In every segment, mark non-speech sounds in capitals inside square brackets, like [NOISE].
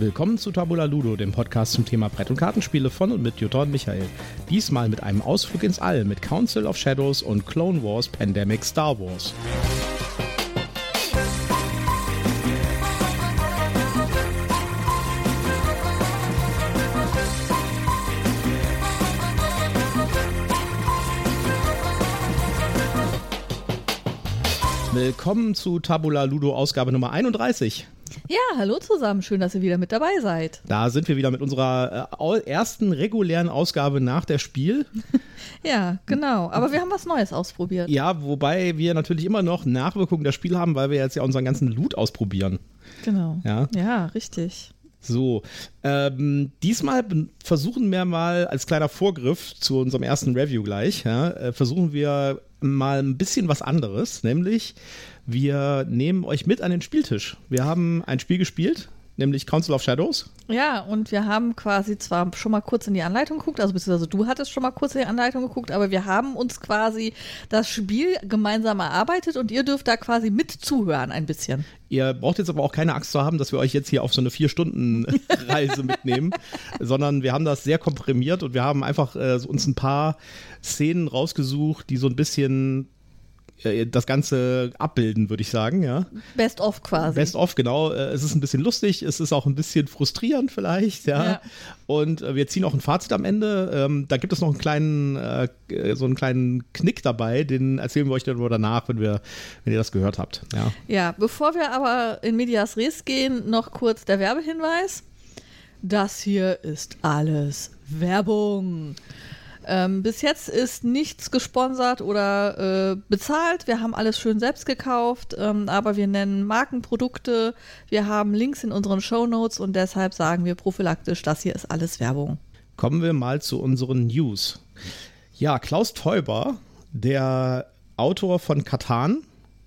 Willkommen zu Tabula Ludo, dem Podcast zum Thema Brett- und Kartenspiele von und mit Jutta und Michael. Diesmal mit einem Ausflug ins All mit Council of Shadows und Clone Wars Pandemic Star Wars. Willkommen zu Tabula Ludo Ausgabe Nummer 31. Ja, hallo zusammen, schön, dass ihr wieder mit dabei seid. Da sind wir wieder mit unserer äh, ersten regulären Ausgabe nach der Spiel. [LAUGHS] ja, genau. Aber wir haben was Neues ausprobiert. Ja, wobei wir natürlich immer noch Nachwirkungen der Spiel haben, weil wir jetzt ja unseren ganzen Loot ausprobieren. Genau. Ja, ja richtig. So, ähm, diesmal versuchen wir mal als kleiner Vorgriff zu unserem ersten Review gleich, ja, äh, versuchen wir mal ein bisschen was anderes, nämlich wir nehmen euch mit an den Spieltisch. Wir haben ein Spiel gespielt, nämlich Council of Shadows. Ja, und wir haben quasi zwar schon mal kurz in die Anleitung geguckt, also beziehungsweise du hattest schon mal kurz in die Anleitung geguckt, aber wir haben uns quasi das Spiel gemeinsam erarbeitet und ihr dürft da quasi mit zuhören ein bisschen. Ihr braucht jetzt aber auch keine Angst zu haben, dass wir euch jetzt hier auf so eine Vier-Stunden-Reise [LAUGHS] mitnehmen, sondern wir haben das sehr komprimiert und wir haben einfach äh, uns ein paar Szenen rausgesucht, die so ein bisschen das Ganze abbilden, würde ich sagen, ja. Best of quasi. Best of, genau. Äh, es ist ein bisschen lustig, es ist auch ein bisschen frustrierend vielleicht, ja. ja. Und äh, wir ziehen auch ein Fazit am Ende. Ähm, da gibt es noch einen kleinen, so einen kleinen Knick dabei, den erzählen wir euch dann nur danach, wenn wir, wenn ihr das gehört habt. Ja. ja, bevor wir aber in Medias Res gehen, noch kurz der Werbehinweis. Das hier ist alles Werbung. Ähm, bis jetzt ist nichts gesponsert oder äh, bezahlt. Wir haben alles schön selbst gekauft, ähm, aber wir nennen Markenprodukte. Wir haben Links in unseren Show Notes und deshalb sagen wir prophylaktisch, das hier ist alles Werbung. Kommen wir mal zu unseren News. Ja, Klaus Teuber, der Autor von Katan,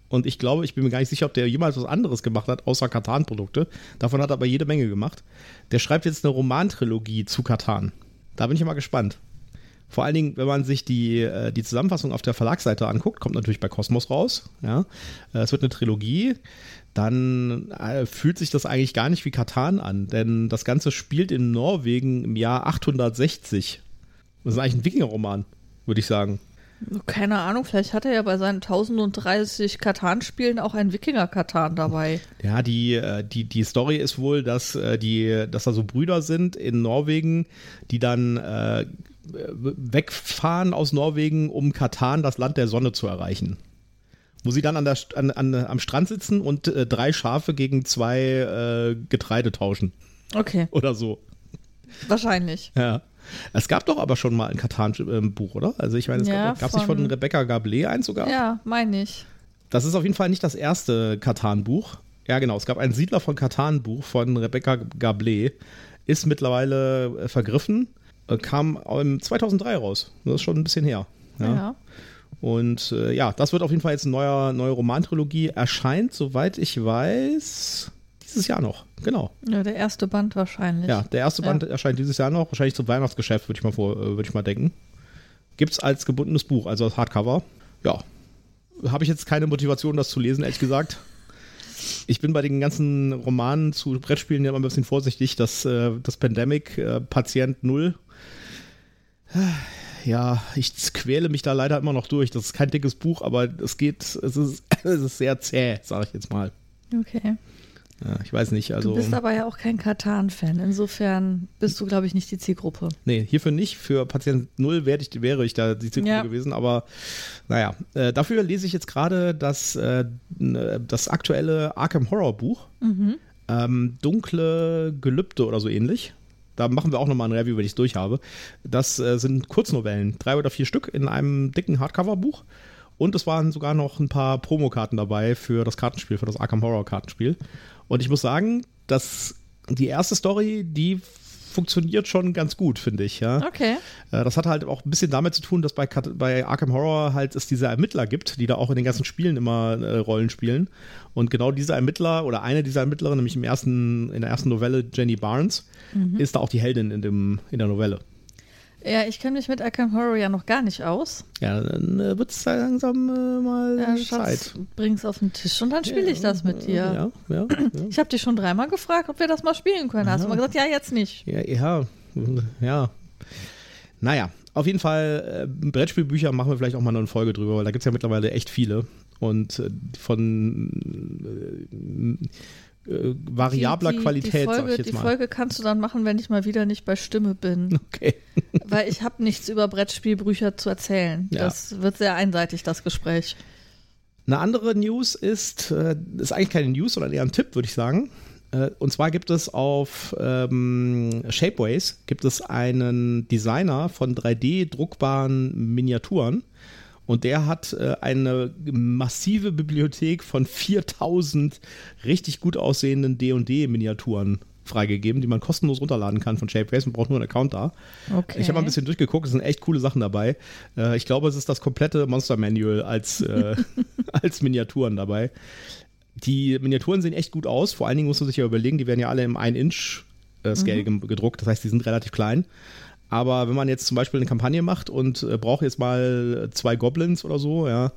und ich glaube, ich bin mir gar nicht sicher, ob der jemals was anderes gemacht hat, außer Katan-Produkte. Davon hat er aber jede Menge gemacht. Der schreibt jetzt eine Romantrilogie zu Katan. Da bin ich mal gespannt. Vor allen Dingen, wenn man sich die, äh, die Zusammenfassung auf der Verlagsseite anguckt, kommt natürlich bei Kosmos raus. Ja? Äh, es wird eine Trilogie. Dann äh, fühlt sich das eigentlich gar nicht wie Katan an, denn das Ganze spielt in Norwegen im Jahr 860. Das ist eigentlich ein Wikinger-Roman, würde ich sagen. Keine Ahnung, vielleicht hat er ja bei seinen 1030 Katan-Spielen auch ein Wikinger-Katan dabei. Ja, die, die, die Story ist wohl, dass, die, dass da so Brüder sind in Norwegen, die dann äh, wegfahren aus Norwegen, um Katan, das Land der Sonne, zu erreichen. Wo sie dann an der, an, an, am Strand sitzen und äh, drei Schafe gegen zwei äh, Getreide tauschen. Okay. [LAUGHS] Oder so. Wahrscheinlich. Ja. Es gab doch aber schon mal ein Katan-Buch, oder? Also ich meine, es ja, gab es nicht von Rebecca Gablé eins sogar? Ja, meine ich. Das ist auf jeden Fall nicht das erste Katan-Buch. Ja, genau. Es gab ein Siedler von Katan-Buch von Rebecca Gablé. Ist mittlerweile äh, vergriffen. Äh, kam im 2003 raus. Das ist schon ein bisschen her. Ja. ja. Und äh, ja, das wird auf jeden Fall jetzt eine neue, neue Romantrilogie. Erscheint, soweit ich weiß, dieses Jahr noch. Genau. Ja, der erste Band wahrscheinlich. Ja, der erste Band ja. erscheint dieses Jahr noch. Wahrscheinlich zum Weihnachtsgeschäft, würde ich mal vor, äh, würde ich mal denken. Gibt es als gebundenes Buch, also als Hardcover. Ja. Habe ich jetzt keine Motivation, das zu lesen, ehrlich gesagt. Ich bin bei den ganzen Romanen zu Brettspielen ja immer ein bisschen vorsichtig, dass äh, das Pandemic äh, Patient Null ja, ich quäle mich da leider immer noch durch. Das ist kein dickes Buch, aber es geht, es ist, [LAUGHS] es ist sehr zäh, sage ich jetzt mal. Okay. Ja, ich weiß nicht. Also, du bist aber ja auch kein Katan-Fan. Insofern bist du, glaube ich, nicht die Zielgruppe. Nee, hierfür nicht. Für Patient Null wäre ich, wäre ich da die Zielgruppe ja. gewesen. Aber naja, äh, dafür lese ich jetzt gerade das, äh, das aktuelle Arkham Horror Buch. Mhm. Ähm, Dunkle Gelübde oder so ähnlich. Da machen wir auch nochmal ein Review, wenn ich es durch habe. Das äh, sind Kurznovellen, drei oder vier Stück in einem dicken Hardcover-Buch. Und es waren sogar noch ein paar Promokarten dabei für das Kartenspiel, für das Arkham Horror Kartenspiel. Und ich muss sagen, dass die erste Story, die funktioniert schon ganz gut, finde ich. Ja. Okay. Äh, das hat halt auch ein bisschen damit zu tun, dass bei, bei Arkham Horror halt es diese Ermittler gibt, die da auch in den ganzen Spielen immer äh, Rollen spielen. Und genau diese Ermittler oder eine dieser Ermittlerinnen, nämlich im ersten, in der ersten Novelle Jenny Barnes, mhm. ist da auch die Heldin in, dem, in der Novelle. Ja, ich kenne mich mit Arkham Horror ja noch gar nicht aus. Ja, dann äh, wird es langsam äh, mal Ja, Zeit. Schatz, bring's auf den Tisch und dann spiele ich das mit dir. Ja, ja. Ich habe dich schon dreimal gefragt, ob wir das mal spielen können. Hast du mal gesagt, ja, jetzt nicht. Ja, ja, ja. Naja, auf jeden Fall, äh, Brettspielbücher machen wir vielleicht auch mal noch eine Folge drüber, weil da gibt es ja mittlerweile echt viele. Und äh, von äh, variabler Die- die, Qualität, die Folge, sag ich jetzt Die mal. Folge kannst du dann machen, wenn ich mal wieder nicht bei Stimme bin. [LAUGHS] Okay. Weil ich habe nichts über Brettspielbücher zu erzählen. Ja. Das wird sehr einseitig, das Gespräch. Eine andere News ist, äh, ist eigentlich keine News, sondern eher ein Tipp, würde ich sagen. Äh, und zwar gibt es auf ähm, Shapeways gibt es einen Designer von 3D-druckbaren Miniaturen. Und der hat äh, eine massive Bibliothek von 4000 richtig gut aussehenden D&D-Miniaturen freigegeben, die man kostenlos runterladen kann von Shapeways. Man braucht nur einen Account da. Okay. Ich habe mal ein bisschen durchgeguckt, es sind echt coole Sachen dabei. Äh, ich glaube, es ist das komplette Monster Manual als, äh, [LAUGHS] als Miniaturen dabei. Die Miniaturen sehen echt gut aus. Vor allen Dingen musst du sich ja überlegen, die werden ja alle im 1-Inch-Scale gedruckt. Das heißt, die sind relativ klein. Aber wenn man jetzt zum Beispiel eine Kampagne macht und äh, braucht jetzt mal zwei Goblins oder so, ja,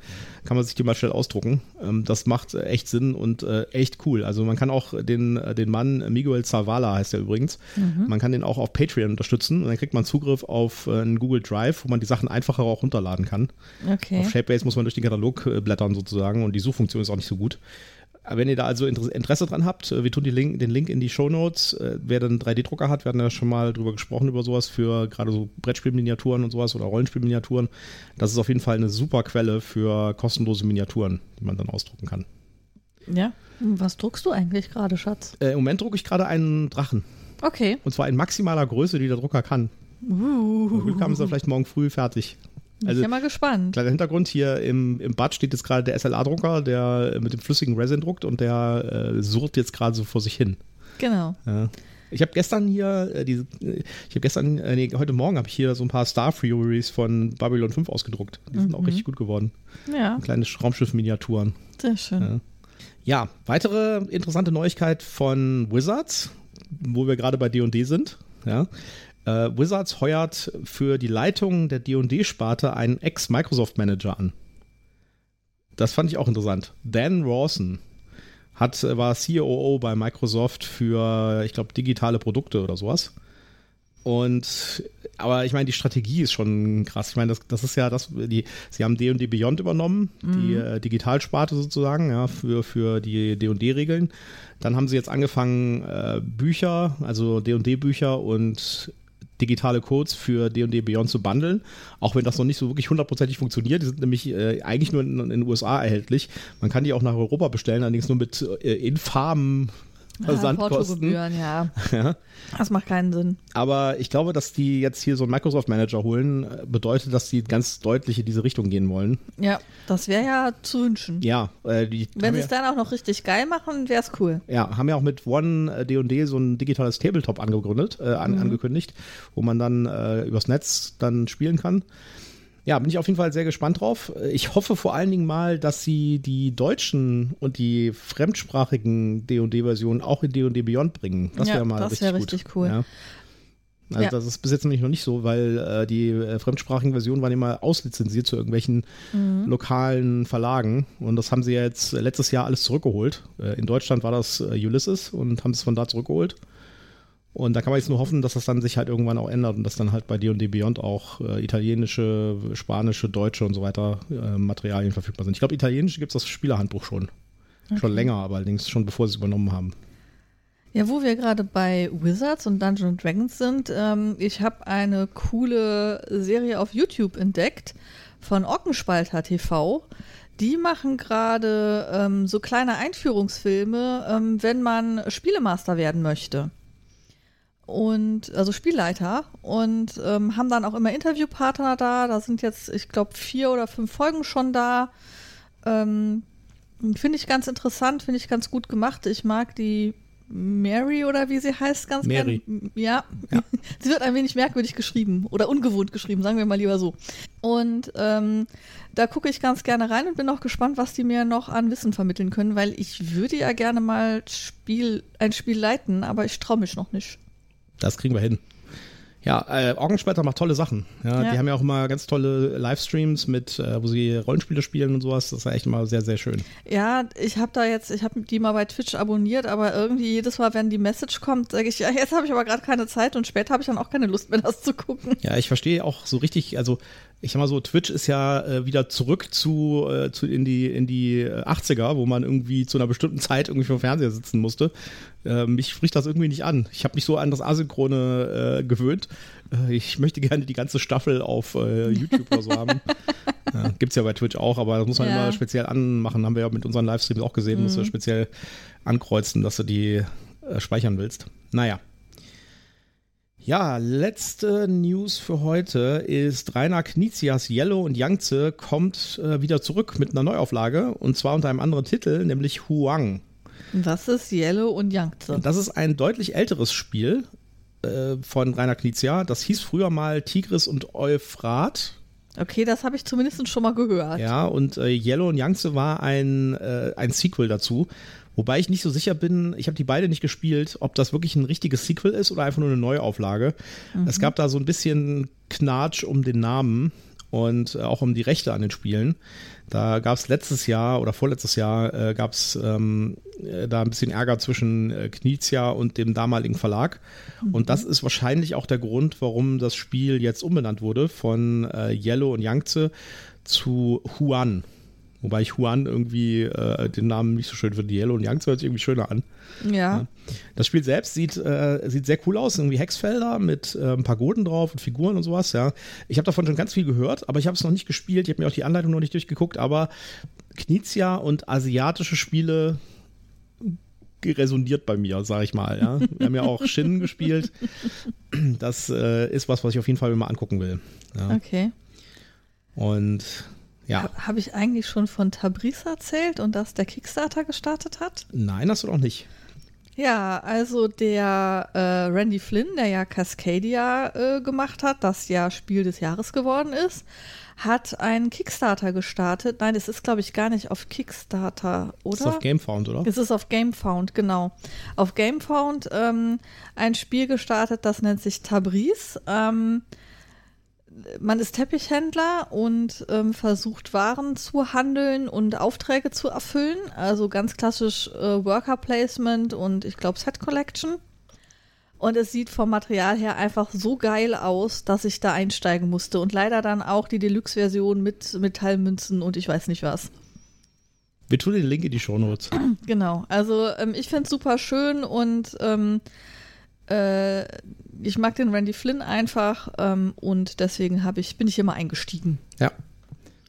kann man sich die mal schnell ausdrucken. Ähm, das macht äh, echt Sinn und äh, echt cool. Also man kann auch den, äh, den Mann, äh, Miguel Zavala heißt er übrigens, man kann den auch auf Patreon unterstützen und dann kriegt man Zugriff auf einen Google Drive, wo man die Sachen einfacher auch runterladen kann. Okay. Auf Shapebase muss man durch den Katalog blättern sozusagen und die Suchfunktion ist auch nicht so gut. Aber Wenn ihr da also Inter- Interesse dran habt, äh, wir tun Link, den Link in die Shownotes. Äh, Wer dann einen 3D-Drucker hat, wir hatten ja schon mal drüber gesprochen, über sowas für gerade so Brettspielminiaturen und sowas oder Rollenspielminiaturen. Das ist auf jeden Fall eine super Quelle für kostenlose Miniaturen, die man dann ausdrucken kann. Ja. Was druckst du eigentlich gerade, Schatz? Äh, Im Moment drucke ich gerade einen Drachen. Okay. Und zwar in maximaler Größe, die der Drucker kann. Uh, Glück haben sie vielleicht morgen früh fertig. Bin Also ich ja mal gespannt. Kleiner Hintergrund, hier im, im Bad steht jetzt gerade der SLA-Drucker, der äh, mit dem flüssigen Resin druckt und der äh, surrt jetzt gerade so vor sich hin. Genau. Ja. Ich habe gestern hier, äh, diese, äh, ich habe gestern, äh, nee, heute Morgen habe ich hier so ein paar Star Furies von Babylon 5 ausgedruckt. Die sind auch richtig gut geworden. Ja, Kleine Raumschiff-Miniaturen. sehr schön. Ja. Ja, weitere interessante Neuigkeit von Wizards, wo wir gerade bei D&D sind. Ja. Äh, Wizards heuert für die Leitung der D&D-Sparte einen Ex-Microsoft-Manager an. Das fand ich auch interessant. Dan Rawson hat, äh, war COO bei Microsoft für, ich glaube, digitale Produkte oder sowas. Und aber ich meine, die Strategie ist schon krass. Ich meine, das, das ist ja das, die, sie haben D&D Beyond übernommen, die äh, Digitalsparte sozusagen, ja, für, für die D&D-Regeln. Dann haben sie jetzt angefangen, äh, Bücher, also D&D-Bücher und digitale Codes für D&D Beyond zu bundeln, auch wenn das noch nicht so wirklich hundertprozentig funktioniert. Die sind nämlich äh, eigentlich nur in, in den USA erhältlich. Man kann die auch nach Europa bestellen, allerdings nur mit äh, infamen Versandkosten. Ja. [LAUGHS] Ja. Das macht keinen Sinn. Aber ich glaube, dass die jetzt hier so einen Microsoft-Manager holen, äh, bedeutet, dass die ganz deutlich in diese Richtung gehen wollen. Ja, das wäre ja zu wünschen. Ja, äh, die Wenn sie ja, es dann auch noch richtig geil machen, wäre es cool. ja, haben ja auch mit One äh, D&D so ein digitales Tabletop angegründet, äh, an, angekündigt, wo man dann äh, übers Netz dann spielen kann. Ja, bin ich auf jeden Fall sehr gespannt drauf. Ich hoffe vor allen Dingen mal, dass sie die deutschen und die fremdsprachigen D&D-Versionen auch in D&D Beyond bringen. Das Ja, wäre mal das richtig, wär gut. richtig cool. Ja. Also Ja. das ist bis jetzt nämlich noch nicht so, weil äh, die äh, fremdsprachigen Versionen waren immer auslizenziert zu irgendwelchen Mhm. lokalen Verlagen und das haben sie ja jetzt letztes Jahr alles zurückgeholt. Äh, in Deutschland war das äh, Ulysses und haben es von da zurückgeholt. Und da kann man jetzt nur hoffen, dass das dann sich halt irgendwann auch ändert und dass dann halt bei D&D Beyond auch äh, italienische, spanische, deutsche und so weiter äh, Materialien verfügbar sind. Ich glaube, italienisch gibt es das Spielerhandbuch schon. Schon länger, aber allerdings schon bevor sie es übernommen haben. Ja, wo wir gerade bei Wizards und Dungeons Dragons sind, ähm, ich habe eine coole Serie auf YouTube entdeckt von Ockenspalter TV. Die machen gerade ähm, so kleine Einführungsfilme, ähm, wenn man Spielemaster werden möchte. Und also Spielleiter und ähm, haben dann auch immer Interviewpartner da. Da sind jetzt, ich glaube, vier oder fünf Folgen schon da. Ähm, finde ich ganz interessant, finde ich ganz gut gemacht. Ich mag die Mary oder wie sie heißt ganz Mary. gern. Ja. Ja. [LAUGHS] sie wird ein wenig merkwürdig geschrieben oder ungewohnt geschrieben, sagen wir mal lieber so. Und ähm, da gucke ich ganz gerne rein und bin auch gespannt, was die mir noch an Wissen vermitteln können, weil ich würde ja gerne mal Spiel, ein Spiel leiten, aber ich traue mich noch nicht. Das kriegen wir hin. Ja, äh, Orgensplitter macht tolle Sachen. Ja, Ja. Die haben ja auch immer ganz tolle Livestreams mit, äh, wo sie Rollenspiele spielen und sowas. Das ist ja echt immer sehr, sehr schön. Ja, ich habe da jetzt, ich habe die mal bei Twitch abonniert, aber irgendwie jedes Mal, wenn die Message kommt, sage ich, ja, jetzt habe ich aber gerade keine Zeit und später habe ich dann auch keine Lust mehr, das zu gucken. Ja, ich verstehe auch so richtig, also ich sag mal so, Twitch ist ja äh, wieder zurück zu, äh, zu in die in die äh, 80er, wo man irgendwie zu einer bestimmten Zeit irgendwie vor dem Fernseher sitzen musste. Äh, mich spricht das irgendwie nicht an. Ich habe mich so an das Asynchrone äh, gewöhnt. Äh, ich möchte gerne die ganze Staffel auf äh, YouTube oder so [LAUGHS] haben. Ja, gibt's ja bei Twitch auch, aber das muss man Ja. immer speziell anmachen. Haben wir ja mit unseren Livestreams auch gesehen, musst du speziell ankreuzen, dass du die äh, speichern willst. Naja. Ja, letzte News für heute ist Rainer Knizias Yellow und Yangtze kommt äh, wieder zurück mit einer Neuauflage und zwar unter einem anderen Titel, nämlich Huang. Das ist Yellow und Yangtze. Das ist ein deutlich älteres Spiel äh, von Rainer Knizia. Das hieß früher mal Tigris und Euphrat. Okay, das habe ich zumindest schon mal gehört. Ja, und äh, Yellow und Yangtze war ein, äh, ein Sequel dazu. Wobei ich nicht so sicher bin, ich habe die beide nicht gespielt, ob das wirklich ein richtiges Sequel ist oder einfach nur eine Neuauflage. Es gab da so ein bisschen Knatsch um den Namen und äh, auch um die Rechte an den Spielen. Da gab es letztes Jahr oder vorletztes Jahr äh, gab es ähm, äh, da ein bisschen Ärger zwischen äh, Knizia und dem damaligen Verlag. Und das ist wahrscheinlich auch der Grund, warum das Spiel jetzt umbenannt wurde von äh, Yellow und Yangtze zu Huan. Wobei ich Huan irgendwie äh, den Namen nicht so schön finde. Yellow und Yangtze hört sich irgendwie schöner an. Ja. Das Spiel selbst sieht, äh, sieht sehr cool aus, irgendwie Hexfelder mit äh, Pagoden drauf und Figuren und sowas, ja. Ich habe davon schon ganz viel gehört, aber ich habe es noch nicht gespielt. Ich habe mir auch die Anleitung noch nicht durchgeguckt, aber Knizia und asiatische Spiele resoniert bei mir, sag ich mal, ja. Wir haben ja auch [LAUGHS] Shin gespielt. Das äh, ist was, was ich auf jeden Fall mal angucken will. Ja. Okay. Und ja, Habe ich eigentlich schon von Tabriz erzählt und dass der Kickstarter gestartet hat? nein, hast du doch nicht. Ja, also der äh, Randy Flynn, der ja Cascadia äh, gemacht hat, das ja Spiel des Jahres geworden ist, hat einen Kickstarter gestartet. Nein, es ist, glaube ich, gar nicht auf Kickstarter, oder? Das ist auf Gamefound, oder? Es ist auf GameFound, genau. Auf GameFound ähm, ein Spiel gestartet, das nennt sich Tabriz. Ähm, man ist Teppichhändler und ähm, versucht Waren zu handeln und Aufträge zu erfüllen. Also ganz klassisch äh, Worker Placement und ich glaube Set Collection. Und es sieht vom Material her einfach so geil aus, dass ich da einsteigen musste. Und leider dann auch die Deluxe-Version mit Metallmünzen und ich weiß nicht was. Wir tun den Link in die Shownotes. Genau, also ähm, ich finde es super schön und ähm, äh, ich mag den Randy Flynn einfach ähm, und deswegen ich, bin ich hier mal eingestiegen. Ja.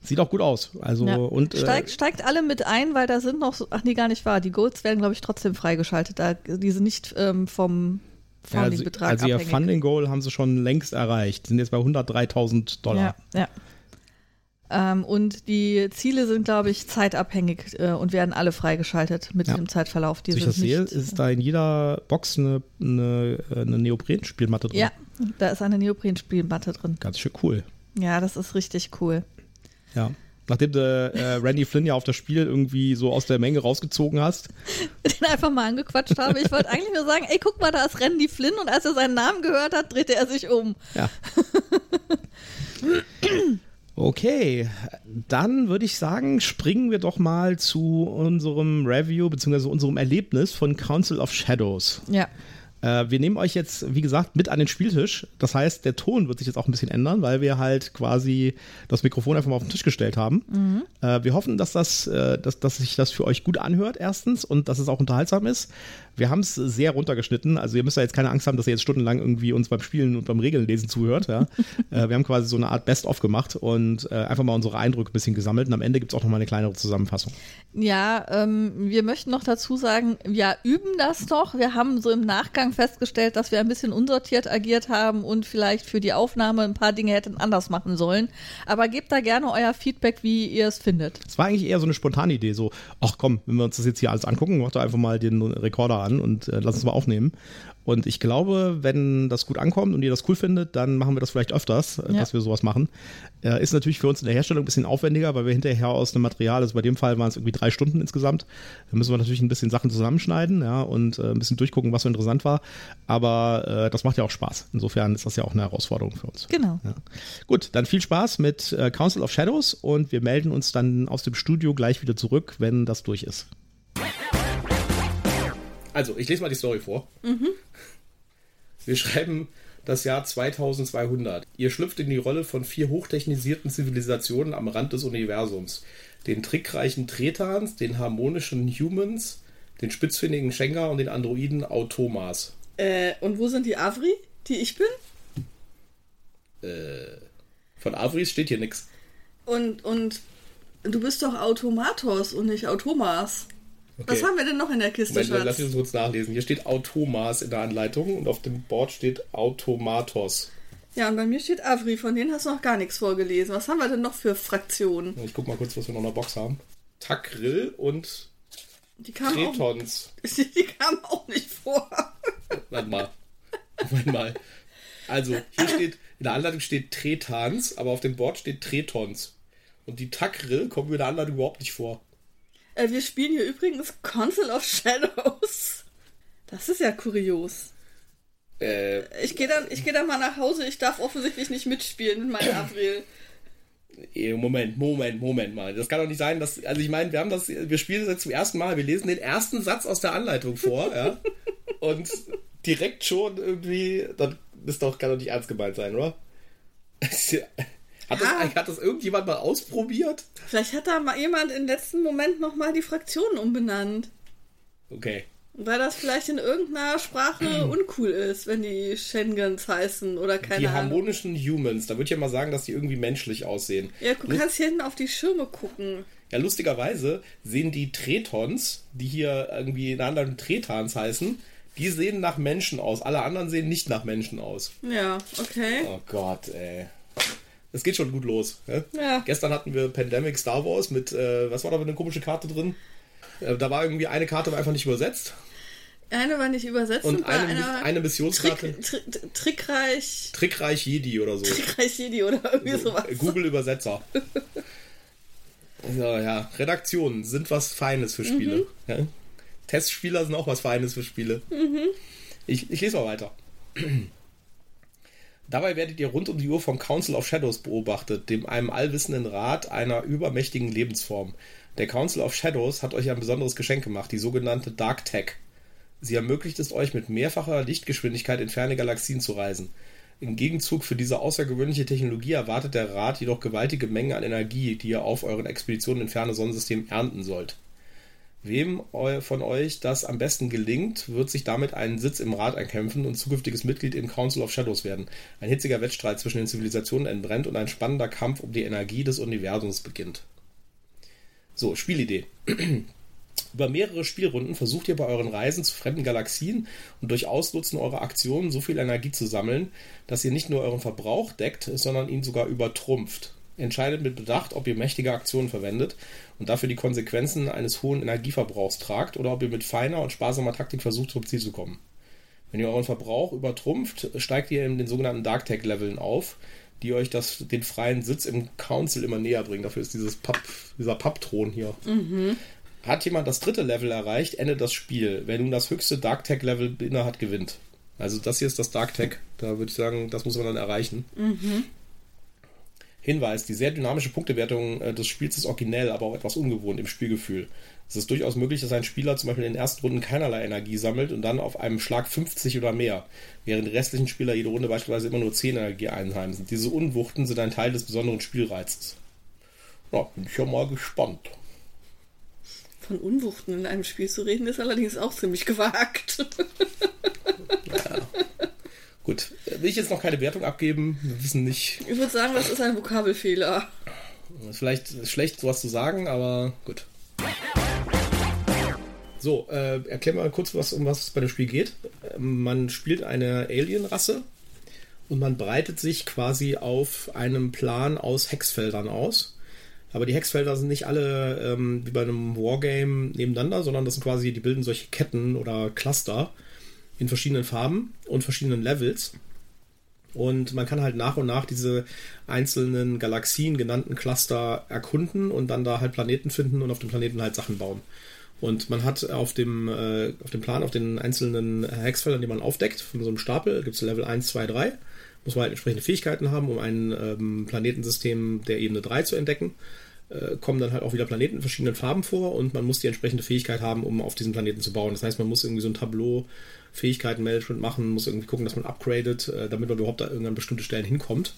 Sieht auch gut aus. Also Ja. und äh, steigt, steigt alle mit ein, weil da sind noch, so, ach nee, gar nicht wahr. Die Golds werden, glaube ich, trotzdem freigeschaltet. Da, die sind nicht ähm, vom ja, also, Funding-Betrag also ihr abhängig. Funding Goal haben sie schon längst erreicht. Sind jetzt bei 103.000 Dollar. Ja, ja. Ähm, und die Ziele sind, glaube ich, zeitabhängig äh, und werden alle freigeschaltet mit Ja. dem Zeitverlauf. Die So ich das sehe, ist da in jeder Box eine, eine, eine Neoprenspielmatte drin. Ja, da ist eine Neoprenspielmatte drin. Ganz schön cool. Ja, das ist richtig cool. Ja. Nachdem du äh, Randy Flynn ja auf das Spiel irgendwie so aus der Menge rausgezogen hast. [LAUGHS] den einfach mal angequatscht habe. Ich wollte eigentlich nur sagen, ey, guck mal, da ist Randy Flynn und als er seinen Namen gehört hat, drehte er sich um. Ja. [LAUGHS] Okay, dann würde ich sagen, springen wir doch mal zu unserem Review bzw. unserem Erlebnis von Council of Shadows. Ja. Äh, wir nehmen euch jetzt, wie gesagt, mit an den Spieltisch. Das heißt, der Ton wird sich jetzt auch ein bisschen ändern, weil wir halt quasi das Mikrofon einfach mal auf den Tisch gestellt haben. Äh, wir hoffen, dass, das, äh, dass, dass sich das für euch gut anhört, erstens, und dass es auch unterhaltsam ist. Wir haben es sehr runtergeschnitten. Also ihr müsst ja jetzt keine Angst haben, dass ihr jetzt stundenlang irgendwie uns beim Spielen und beim Regelnlesen zuhört. Ja? [LAUGHS] äh, wir haben quasi so eine Art Best-of gemacht und äh, einfach mal unsere Eindrücke ein bisschen gesammelt. Und am Ende gibt es auch noch mal eine kleinere Zusammenfassung. Ja, ähm, wir möchten noch dazu sagen, wir üben das noch. Wir haben so im Nachgang festgestellt, dass wir ein bisschen unsortiert agiert haben und vielleicht für die Aufnahme ein paar Dinge hätten anders machen sollen. Aber gebt da gerne euer Feedback, wie ihr es findet. Es war eigentlich eher so eine spontane Idee, so, ach komm, wenn wir uns das jetzt hier alles angucken, mach doch einfach mal den Rekorder an und äh, lass uns mal aufnehmen. Und ich glaube, wenn das gut ankommt und ihr das cool findet, dann machen wir das vielleicht öfters, äh, Ja. dass wir sowas machen. Äh, ist natürlich für uns in der Herstellung ein bisschen aufwendiger, weil wir hinterher aus einem Material, also bei dem Fall waren es irgendwie drei Stunden insgesamt, da müssen wir natürlich ein bisschen Sachen zusammenschneiden, ja, und äh, ein bisschen durchgucken, was so interessant war. aber äh, das macht ja auch Spaß. Insofern ist das ja auch eine Herausforderung für uns. Genau. Ja. Gut, dann viel Spaß mit äh, Council of Shadows und wir melden uns dann aus dem Studio gleich wieder zurück, wenn das durch ist. Also, ich lese mal die Story vor. Mhm. Wir schreiben das Jahr 2200. Ihr schlüpft in die Rolle von vier hochtechnisierten Zivilisationen am Rand des Universums. Den trickreichen Tretans, den harmonischen Humans, den spitzfindigen Schenker und den Androiden Automas. Äh, und wo sind die Avri, die ich bin? Äh, von Avris steht hier nichts. Und, und du bist doch Automatos und nicht Automas. Okay. Was haben wir denn noch in der Kiste, Moment, Schatz? Lass das kurz nachlesen. Hier steht Automas in der Anleitung und auf dem Board steht Automatos. Ja, und bei mir steht Avri, von denen hast du noch gar nichts vorgelesen. Was haben wir denn noch für Fraktionen? Ich guck mal kurz, was wir noch in der Box haben. Takrill und die kamen Tretons. Auch, [LAUGHS] die kamen auch nicht vor. Warte mal. Moment mal. Also, hier steht, in der Anleitung steht Tretans, aber auf dem Board steht Tretons. Und die Takrill kommen mir in der Anleitung überhaupt nicht vor. Äh, wir spielen hier übrigens Council of Shadows. Das ist ja kurios. Äh, ich gehe dann, geh dann mal nach Hause. Ich darf offensichtlich nicht mitspielen mit meinem April. Moment, Moment, Moment mal. Das kann doch nicht sein, dass. Also ich meine, wir haben das, wir spielen das jetzt zum ersten Mal, wir lesen den ersten Satz aus der Anleitung vor, ja. [LAUGHS] Und direkt schon irgendwie, dann ist doch, kann doch nicht ernst gemeint sein, oder? [LAUGHS] Hat, ja. das, hat das irgendjemand mal ausprobiert? Vielleicht hat da mal jemand im letzten Moment nochmal die Fraktion umbenannt. Okay. Weil das vielleicht in irgendeiner Sprache [CLEARS THROAT] uncool ist, wenn die Schengens heißen oder keine Die Ahnung. harmonischen Humans, da würde ich ja mal sagen, dass die irgendwie menschlich aussehen. Ja, du Lust kannst hier hinten auf die Schirme gucken. Ja, lustigerweise sehen die Tretons, die hier irgendwie in anderen Tretans heißen, die sehen nach Menschen aus. Alle anderen sehen nicht nach Menschen aus. Ja, okay. Oh Gott, ey. Es geht schon gut los. Ja? ja? Gestern hatten wir Pandemic Star Wars mit, äh, was war da für eine komische Karte drin? Äh, da war irgendwie eine Karte einfach nicht übersetzt. Eine war nicht übersetzt und, und eine, eine Missionskarte. Trick, Trick, trickreich. Trickreich Jedi oder so. Trickreich Jedi oder irgendwie so, sowas. Google Übersetzer. ja, ja, Redaktionen sind was Feines für Spiele. Mhm. Ja? Testspieler sind auch was Feines für Spiele. Mhm. Ich, ich lese mal weiter. Dabei werdet ihr rund um die Uhr vom Council of Shadows beobachtet, dem einem allwissenden Rat einer übermächtigen Lebensform. Der Council of Shadows hat euch ein besonderes Geschenk gemacht, die sogenannte Dark Tech. Sie ermöglicht es euch, mit mehrfacher Lichtgeschwindigkeit in ferne Galaxien zu reisen. Im Gegenzug für diese außergewöhnliche Technologie erwartet der Rat jedoch gewaltige Mengen an Energie, die ihr auf euren Expeditionen in ferne Sonnensystem ernten sollt. Wem von euch das am besten gelingt, wird sich damit einen Sitz im Rat erkämpfen und zukünftiges Mitglied im Council of Shadows werden. Ein hitziger Wettstreit zwischen den Zivilisationen entbrennt und ein spannender Kampf um die Energie des Universums beginnt. So, Spielidee. [CLEARS THROAT] Über mehrere Spielrunden versucht ihr bei euren Reisen zu fremden Galaxien und durch Ausnutzen eurer Aktionen so viel Energie zu sammeln, dass ihr nicht nur euren Verbrauch deckt, sondern ihn sogar übertrumpft. Entscheidet mit Bedacht, ob ihr mächtige Aktionen verwendet und dafür die Konsequenzen eines hohen Energieverbrauchs tragt oder ob ihr mit feiner und sparsamer Taktik versucht, zum Ziel zu kommen. Wenn ihr euren Verbrauch übertrumpft, steigt ihr in den sogenannten Dark Tech Leveln auf, die euch das, den freien Sitz im Council immer näher bringen. Dafür ist dieses Papp, dieser Pappthron hier. Mhm. Hat jemand das dritte Level erreicht, endet das Spiel. Wer nun das höchste Dark Tech Level inne hat, gewinnt. Also das hier ist das Dark Tech. Da würde ich sagen, das muss man dann erreichen. Mhm. Hinweis, die sehr dynamische Punktewertung äh, des Spiels ist originell, aber auch etwas ungewohnt im Spielgefühl. Es ist durchaus möglich, dass ein Spieler zum Beispiel in den ersten Runden keinerlei Energie sammelt und dann auf einem Schlag 50 oder mehr, während die restlichen Spieler jede Runde beispielsweise immer nur 10 Energie einheimsen. Diese Unwuchten sind ein Teil des besonderen Spielreizes. Ja, bin ich ja mal gespannt. Von Unwuchten in einem Spiel zu reden, ist allerdings auch ziemlich gewagt. [LAUGHS] Gut, will ich jetzt noch keine Wertung abgeben. Wir wissen nicht. Ich würde sagen, das ist ein Vokabelfehler. Ist vielleicht schlecht, sowas zu sagen, aber gut. So, äh, erklär mal kurz, was, um was es bei dem Spiel geht. Man spielt eine Alien-Rasse und man breitet sich quasi auf einem Plan aus Hexfeldern aus. Aber die Hexfelder sind nicht alle ähm, wie bei einem Wargame nebeneinander, sondern das sind quasi, die bilden solche Ketten oder Cluster in verschiedenen Farben und verschiedenen Levels. Und man kann halt nach und nach diese einzelnen Galaxien genannten Cluster erkunden und dann da halt Planeten finden und auf dem Planeten halt Sachen bauen. Und man hat auf dem, äh, auf dem Plan, auf den einzelnen Hexfeldern, die man aufdeckt, von so einem Stapel, gibt es Level 1, 2, 3. Muss man halt entsprechende Fähigkeiten haben, um ein ähm, Planetensystem der Ebene 3 zu entdecken. Äh, kommen dann halt auch wieder Planeten in verschiedenen Farben vor und man muss die entsprechende Fähigkeit haben, um auf diesen Planeten zu bauen. Das heißt, man muss irgendwie so ein Tableau Fähigkeitenmanagement machen, muss irgendwie gucken, dass man upgradet, äh, damit man überhaupt da irgendwann bestimmte Stellen hinkommt.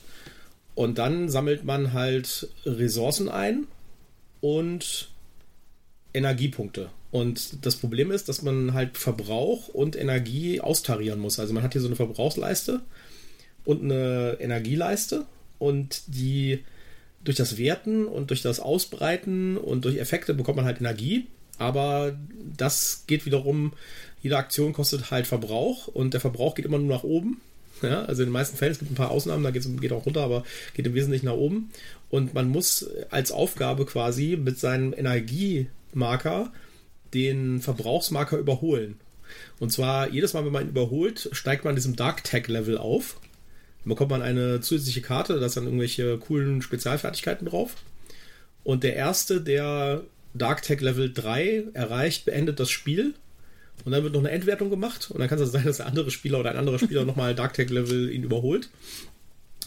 Und dann sammelt man halt Ressourcen ein und Energiepunkte. Und das Problem ist, dass man halt Verbrauch und Energie austarieren muss. Also man hat hier so eine Verbrauchsleiste und eine Energieleiste und die durch das Werten und durch das Ausbreiten und durch Effekte bekommt man halt Energie. Aber das geht wiederum, jede Aktion kostet halt Verbrauch und der Verbrauch geht immer nur nach oben. Ja, also in den meisten Fällen, es gibt ein paar Ausnahmen, da geht es auch runter, aber geht im Wesentlichen nach oben. Und man muss als Aufgabe quasi mit seinem Energiemarker den Verbrauchsmarker überholen. Und zwar jedes Mal, wenn man ihn überholt, steigt man diesem Dark Tag Level auf. Dann bekommt man eine zusätzliche Karte, da ist dann irgendwelche coolen Spezialfertigkeiten drauf. Und der erste, der Dark Tag Level 3 erreicht, beendet das Spiel. Und dann wird noch eine Endwertung gemacht. Und dann kann es also sein, dass der andere Spieler oder ein anderer Spieler [LAUGHS] nochmal Dark Tag Level ihn überholt.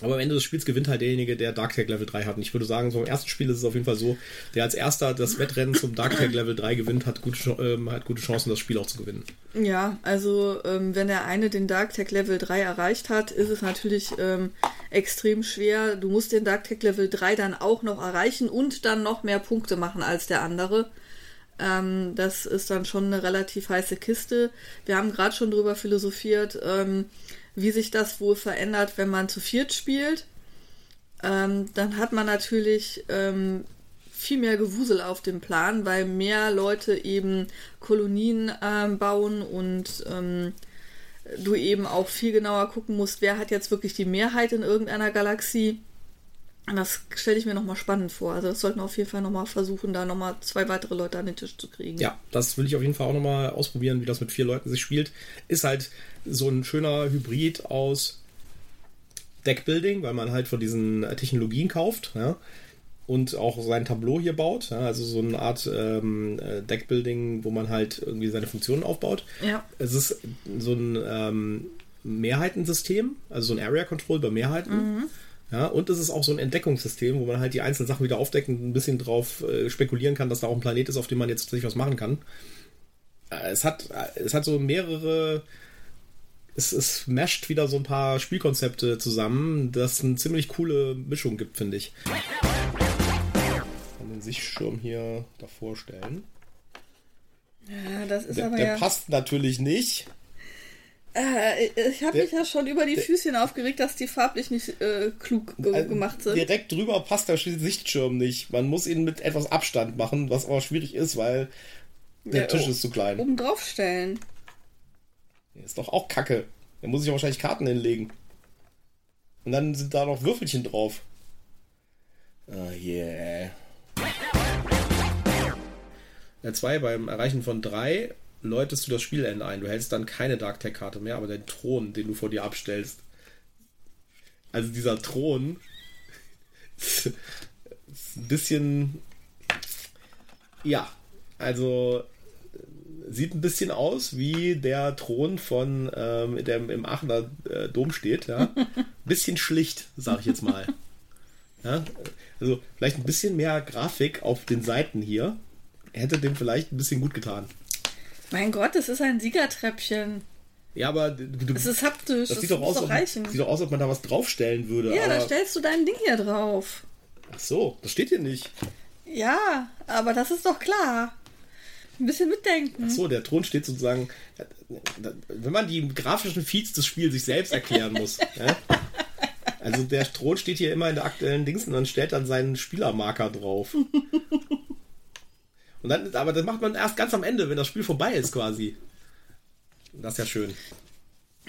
Aber am Ende des Spiels gewinnt halt derjenige, der Dark Tag Level 3 hat. Und ich würde sagen, so im ersten Spiel ist es auf jeden Fall so, der als erster das Wettrennen zum Dark Tag Level 3 gewinnt, hat gute, ähm, hat gute Chancen, das Spiel auch zu gewinnen. Ja, also ähm, wenn der eine den Dark Tag Level 3 erreicht hat, ist es natürlich ähm, extrem schwer. Du musst den Dark Tag Level 3 dann auch noch erreichen und dann noch mehr Punkte machen als der andere. Ähm, das ist dann schon eine relativ heiße Kiste. Wir haben gerade schon drüber philosophiert, ähm, wie sich das wohl verändert, wenn man zu viert spielt. Ähm, dann hat man natürlich ähm, viel mehr Gewusel auf dem Plan, weil mehr Leute eben Kolonien ähm, bauen und ähm, du eben auch viel genauer gucken musst, wer hat jetzt wirklich die Mehrheit in irgendeiner Galaxie. Das stelle ich mir nochmal spannend vor. Also das sollten wir auf jeden Fall nochmal versuchen, da nochmal zwei weitere Leute an den Tisch zu kriegen. Ja, das will ich auf jeden Fall auch nochmal ausprobieren, wie das mit vier Leuten sich spielt. Ist halt so ein schöner Hybrid aus Deckbuilding, weil man halt von diesen Technologien kauft, ja, und auch sein Tableau hier baut. Ja, also so eine Art ähm, äh, Deckbuilding, wo man halt irgendwie seine Funktionen aufbaut. Ja. Es ist so ein ähm, Mehrheitensystem, also so ein Area Control bei Mehrheiten. Mhm. Ja, und es ist auch so ein Entdeckungssystem, wo man halt die einzelnen Sachen wieder aufdeckt und ein bisschen drauf äh, spekulieren kann, dass da auch ein Planet ist, auf dem man jetzt tatsächlich was machen kann. Äh, es hat, äh, es hat so mehrere. Es, es mescht wieder so ein paar Spielkonzepte zusammen, das eine ziemlich coole Mischung gibt, finde ich. Ich kann den Sichtschirm hier davor stellen. Ja, das ist Der, aber der ja. passt natürlich nicht. Äh, ich habe mich ja schon über die der- Füßchen aufgeregt, dass die farblich nicht äh, klug ge Äh, gemacht sind. Direkt drüber passt der Sichtschirm nicht. Man muss ihn mit etwas Abstand machen, was aber schwierig ist, weil der Ja, Tisch oh. ist zu klein. Oben drauf stellen. Ist doch auch kacke. Da muss ich ja wahrscheinlich Karten hinlegen. Und dann sind da noch Würfelchen drauf. Ah, yeah. Der 2 beim Erreichen von 3 läutest du das Spielende ein. Du hältst dann keine Dark Tech Karte mehr, aber den Thron, den du vor dir abstellst. Also dieser Thron ist ein bisschen. Ja, also sieht ein bisschen aus wie der Thron von ähm, der im Aachener äh, Dom steht, ja. [LAUGHS] Bisschen schlicht, sag ich jetzt mal. Ja, also vielleicht ein bisschen mehr Grafik auf den Seiten hier hätte dem vielleicht ein bisschen gut getan. Mein Gott, das ist ein Siegertreppchen. Ja, aber du, Es ist haptisch. das Das, sieht doch, aus, ob, sieht doch aus, ob man da was draufstellen würde. Ja, aber, da stellst du dein Ding hier drauf. ach so, das steht hier nicht. Ja, aber das ist doch klar. Ein bisschen mitdenken. Ach so, der Thron steht sozusagen, wenn man die grafischen Feeds des Spiels sich selbst erklären muss. [LAUGHS] ja? Also der Thron steht hier immer in der aktuellen Dings und dann stellt dann seinen Spielermarker drauf. [LAUGHS] Und dann, aber das macht man erst ganz am Ende, wenn das Spiel vorbei ist quasi. Das ist ja schön.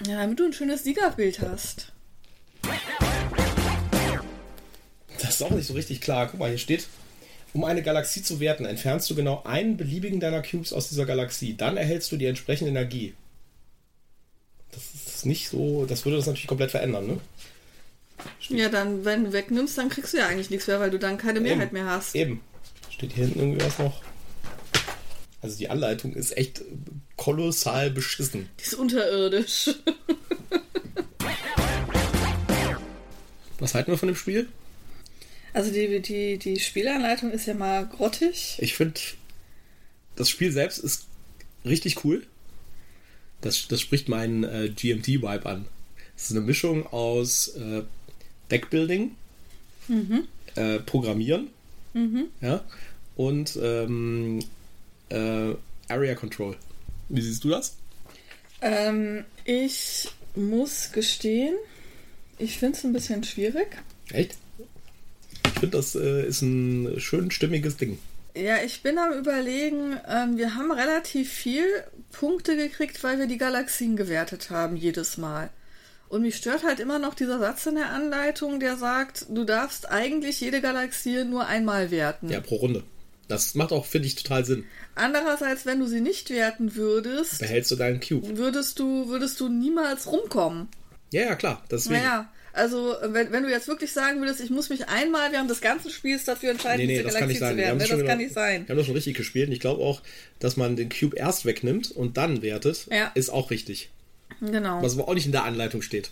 Ja, damit du ein schönes Siegerbild hast. Das ist auch nicht so richtig klar. Guck mal, hier steht, um eine Galaxie zu werten, entfernst du genau einen beliebigen deiner Cubes aus dieser Galaxie. Dann erhältst du die entsprechende Energie. Das ist nicht so, das würde das natürlich komplett verändern, ne? Ja, dann, wenn du wegnimmst, dann kriegst du ja eigentlich nichts mehr, weil du dann keine Mehrheit mehr hast. Eben. Steht hier hinten irgendwie was noch? Also die Anleitung ist echt kolossal beschissen. Die ist unterirdisch. Was halten wir von dem Spiel? Also die, die, die Spielanleitung ist ja mal grottig. Ich finde, das Spiel selbst ist richtig cool. Das, das spricht meinen äh, GMT-Vibe an. Es ist eine Mischung aus äh, Deckbuilding, mhm. äh, Programmieren mhm. ja, und ähm, äh, Area Control. Wie siehst du das? Ähm, ich muss gestehen, ich finde es ein bisschen schwierig. Echt? Ich finde, das äh, ist ein schön stimmiges Ding. Ja, ich bin am Überlegen, ähm, wir haben relativ viel Punkte gekriegt, weil wir die Galaxien gewertet haben, jedes Mal. Und mich stört halt immer noch dieser Satz in der Anleitung, der sagt, du darfst eigentlich jede Galaxie nur einmal werten. Ja, pro Runde. Das macht auch, finde ich, total Sinn. Andererseits, wenn du sie nicht werten würdest, behältst du deinen Cube. Würdest du, würdest du niemals rumkommen. Ja, ja, klar. Deswegen. Naja, also wenn, wenn du jetzt wirklich sagen würdest, ich muss mich einmal während des ganzen Spiels dafür entscheiden, nee, nee, diese Galaxie zu werden, das, das kann nicht sein. Wir haben das schon richtig gespielt und ich glaube auch, dass man den Cube erst wegnimmt und dann wertet, ja. ist auch richtig. Genau. Was aber auch nicht in der Anleitung steht.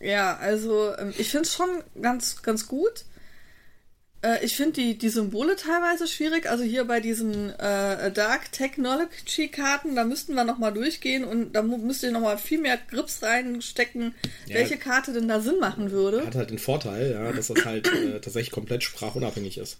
Ja, also ähm, ich finde es schon ganz, ganz gut. Äh, ich finde die, die Symbole teilweise schwierig. Also hier bei diesen äh, Dark Technology Karten, da müssten wir nochmal durchgehen und da müsste ich nochmal viel mehr Grips reinstecken, ja, welche Karte denn da Sinn machen würde. Hat halt den Vorteil, ja, dass das halt äh, tatsächlich komplett sprachunabhängig ist.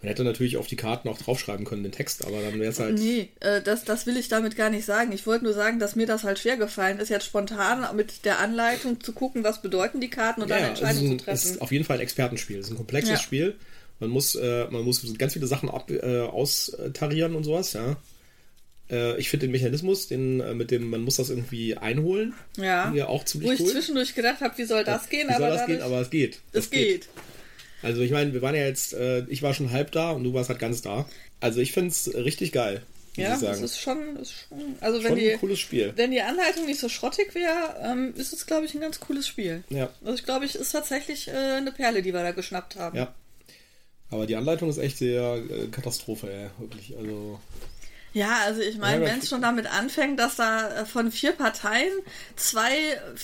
Man hätte natürlich auf die Karten auch draufschreiben können, den Text, aber dann wäre es halt. Nee, äh, das, das will ich damit gar nicht sagen. Ich wollte nur sagen, dass mir das halt schwer gefallen ist, jetzt spontan mit der Anleitung zu gucken, was bedeuten die Karten und ja, dann Entscheidungen zu treffen. Es ist auf jeden Fall ein Expertenspiel. Es ist ein komplexes ja. Spiel. Man muss, äh, man muss ganz viele Sachen ab, äh, austarieren und sowas, ja. Äh, ich finde den Mechanismus, den, äh, mit dem man muss das irgendwie einholen, ja. auch ziemlich Wo ich cool. zwischendurch gedacht habe, wie soll das ja, gehen? Wie soll das gehen? Aber es geht. Es geht. geht. Also ich meine, wir waren ja jetzt, äh, ich war schon halb da und du warst halt ganz da. Also ich finde es richtig geil. Ja, das ist schon, ist schon, also wenn schon die, ein cooles Spiel. Wenn die Anleitung nicht so schrottig wäre, ähm, ist es, glaube ich, ein ganz cooles Spiel. Ja. Also ich glaube, ich ist tatsächlich äh, eine Perle, die wir da geschnappt haben. Ja. Aber die Anleitung ist echt sehr äh, Katastrophe, ey. wirklich. Also. Ja, also ich meine, wenn es schon damit anfängt, dass da äh, von vier Parteien zwei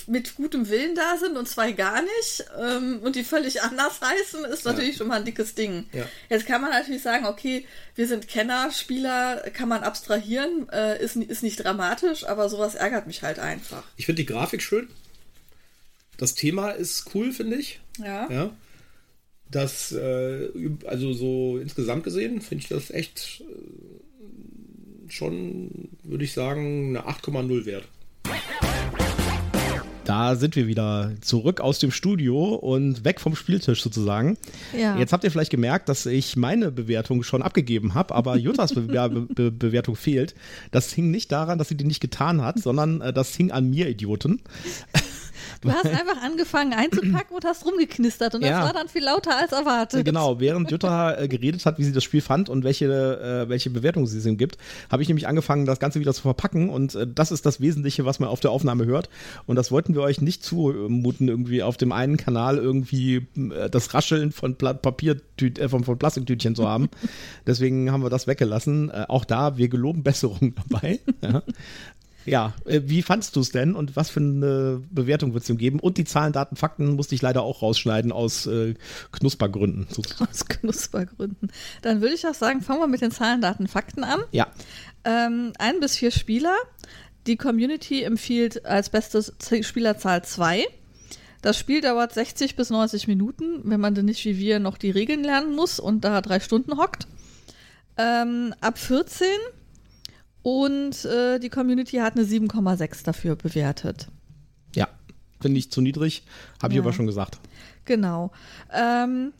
mit gutem Willen da sind und zwei gar nicht ähm, und die völlig [LAUGHS] anders heißen, ist natürlich ja. schon mal ein dickes Ding. Ja. Jetzt kann man natürlich sagen, okay, wir sind Kenner, Spieler, kann man abstrahieren, äh, ist, ist nicht dramatisch, aber sowas ärgert mich halt einfach. Ich finde die Grafik schön. Das Thema ist cool, finde ich. Ja. ja. Das, äh, also so insgesamt gesehen, finde ich das echt äh, schon, würde ich sagen, eine 8,0 wert. Da sind wir wieder zurück aus dem Studio und weg vom Spieltisch sozusagen. Ja. Jetzt habt ihr vielleicht gemerkt, dass ich meine Bewertung schon abgegeben habe, aber [LAUGHS] Juttas Be Be Be Bewertung fehlt. Das hing nicht daran, dass sie die nicht getan hat, sondern äh, das hing an mir, Idioten. Du hast einfach angefangen einzupacken und hast rumgeknistert und das war dann viel lauter als erwartet. Genau, während Jutta äh, geredet hat, wie sie das Spiel fand und welche, äh, welche Bewertung sie ihm gibt, habe ich nämlich angefangen, das Ganze wieder zu verpacken und äh, das ist das Wesentliche, was man auf der Aufnahme hört und das wollten wir euch nicht zumuten, irgendwie auf dem einen Kanal irgendwie äh, das Rascheln von Pla Papier, äh, von, von Plastiktütchen zu haben. [LAUGHS] Deswegen haben wir das weggelassen. Äh, auch da, wir geloben Besserung dabei. [LAUGHS] ja. Ja, äh, wie fandst du es denn und was für eine Bewertung wird es ihm geben? Und die Zahlen, Daten, Fakten musste ich leider auch rausschneiden aus äh, Knuspergründen. Sozusagen. Aus Knuspergründen. Dann würde ich auch sagen, fangen wir mit den Zahlen, Daten, Fakten an. Ja. Ähm, ein bis vier Spieler. Die Community empfiehlt als bestes Spielerzahl zwei. Das Spiel dauert 60 bis 90 Minuten, wenn man denn nicht wie wir noch die Regeln lernen muss und da drei Stunden hockt. Ähm, ab 14 und äh, die Community hat eine 7,6 dafür bewertet. Ja, finde ich zu niedrig, habe ja. ich aber schon gesagt. Genau. Ähm,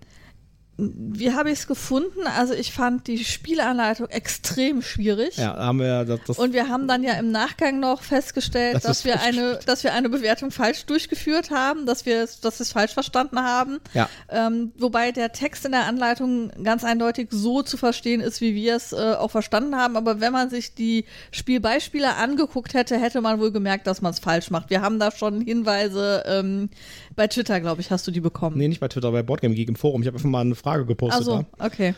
wie habe ich es gefunden? Also ich fand die Spielanleitung extrem schwierig. Ja, haben wir das, das Und wir haben dann ja im Nachgang noch festgestellt, das dass wir eine, dass wir eine Bewertung falsch durchgeführt haben, dass wir es, dass wir es falsch verstanden haben. Ja. Ähm, wobei der Text in der Anleitung ganz eindeutig so zu verstehen ist, wie wir es äh, auch verstanden haben. Aber wenn man sich die Spielbeispiele angeguckt hätte, hätte man wohl gemerkt, dass man es falsch macht. Wir haben da schon Hinweise ähm, bei Twitter, glaube ich, hast du die bekommen. Nee, nicht bei Twitter, bei Boardgame Geek im Forum. Ich habe einfach mal eine Frage gepostet. Also, okay.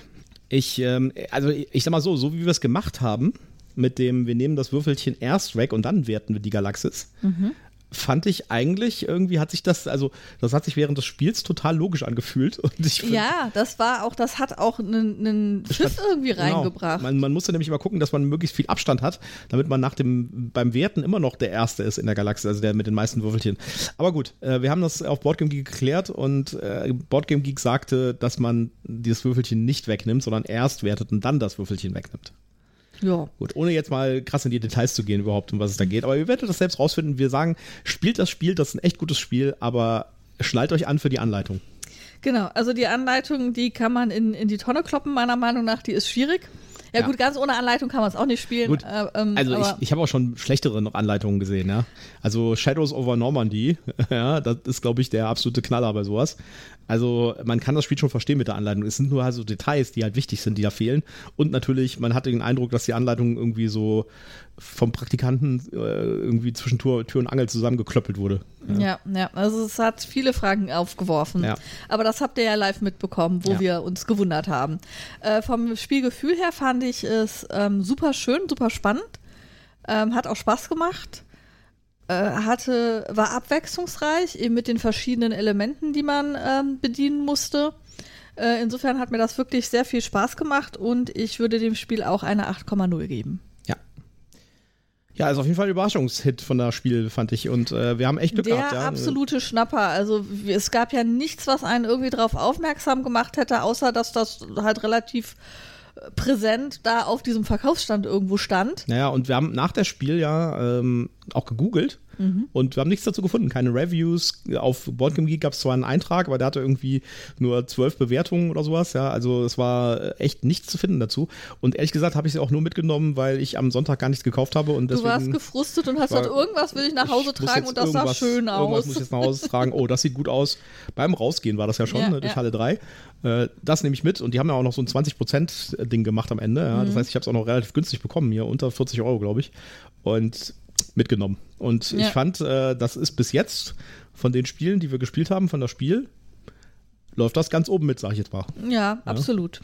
Ich, ähm, also ich sag mal so, so wie wir es gemacht haben, mit dem, wir nehmen das Würfelchen erst weg und dann werten wir die Galaxis, mhm fand ich eigentlich, irgendwie hat sich das, also das hat sich während des Spiels total logisch angefühlt. ja, das war auch, das hat auch einen Schiff irgendwie genau. reingebracht. Man, man, musste nämlich immer gucken, dass man möglichst viel Abstand hat, damit man nach dem, beim Werten immer noch der Erste ist in der Galaxie, also der mit den meisten Würfelchen. Aber gut, äh, wir haben das auf Boardgame Geek geklärt und äh, Boardgame Geek sagte, dass man dieses Würfelchen nicht wegnimmt, sondern erst wertet und dann das Würfelchen wegnimmt. Ja. Gut, ohne jetzt mal krass in die Details zu gehen überhaupt, um was es da geht. Aber ihr werdet das selbst rausfinden. Wir sagen, spielt das Spiel, das ist ein echt gutes Spiel, aber schnallt euch an für die Anleitung. Genau, also die Anleitung, die kann man in, in die Tonne kloppen, meiner Meinung nach. Die ist schwierig. Ja, ja, gut, ganz ohne Anleitung kann man es auch nicht spielen. Gut. Äh, ähm, also ich, ich habe auch schon schlechtere noch Anleitungen gesehen, ja. Also Shadows over Normandy, [LAUGHS] ja, das ist, glaube ich, der absolute Knaller bei sowas. Also man kann das Spiel schon verstehen mit der Anleitung. Es sind nur also Details, die halt wichtig sind, die da fehlen. Und natürlich, man hatte den Eindruck, dass die Anleitung irgendwie so vom Praktikanten äh, irgendwie zwischen Tür, Tür, und Angel zusammengeklöppelt wurde. Ja. ja, ja, also es hat viele Fragen aufgeworfen. Ja. Aber das habt ihr ja live mitbekommen, wo ja. wir uns gewundert haben. Äh, vom Spielgefühl her fand ich es ähm, super schön, super spannend. Ähm, hat auch Spaß gemacht. Äh, hatte, war abwechslungsreich, eben mit den verschiedenen Elementen, die man ähm, bedienen musste. Äh, insofern hat mir das wirklich sehr viel Spaß gemacht und ich würde dem Spiel auch eine 8,0 geben. Ja. Ja, also auf jeden Fall ein Überraschungshit von das Spiel, fand ich. Und äh, wir haben echt Glück Der gehabt. Der ja. absolute Schnapper. Also es gab ja nichts, was einen irgendwie darauf aufmerksam gemacht hätte, außer dass das halt relativ präsent da auf diesem Verkaufsstand irgendwo stand. Naja, und wir haben nach der Spiel ja ähm, auch gegoogelt mhm. und wir haben nichts dazu gefunden. Keine Reviews. Auf Boardgame Geek gab es zwar einen Eintrag, aber der hatte irgendwie nur zwölf Bewertungen oder sowas. Ja, also es war echt nichts zu finden dazu. Und ehrlich gesagt habe ich sie auch nur mitgenommen, weil ich am Sonntag gar nichts gekauft habe. Und deswegen, du warst gefrustet und hast gesagt, irgendwas will ich nach Hause ich tragen und das sah schön aus. Irgendwas muss ich jetzt nach Hause tragen. Oh, das sieht gut aus. Beim Rausgehen war das ja schon, ja, ne, durch ja. Halle 3. Äh, das nehme ich mit und die haben ja auch noch so ein 20%-Ding gemacht am Ende. Ja. Mhm. Das heißt, ich habe es auch noch relativ günstig bekommen hier, unter 40 Euro, glaube ich. Und mitgenommen. Und ja. ich fand, äh, das ist bis jetzt von den Spielen, die wir gespielt haben, von das Spiel, läuft das ganz oben mit, sag ich jetzt mal. Ja, ja. absolut.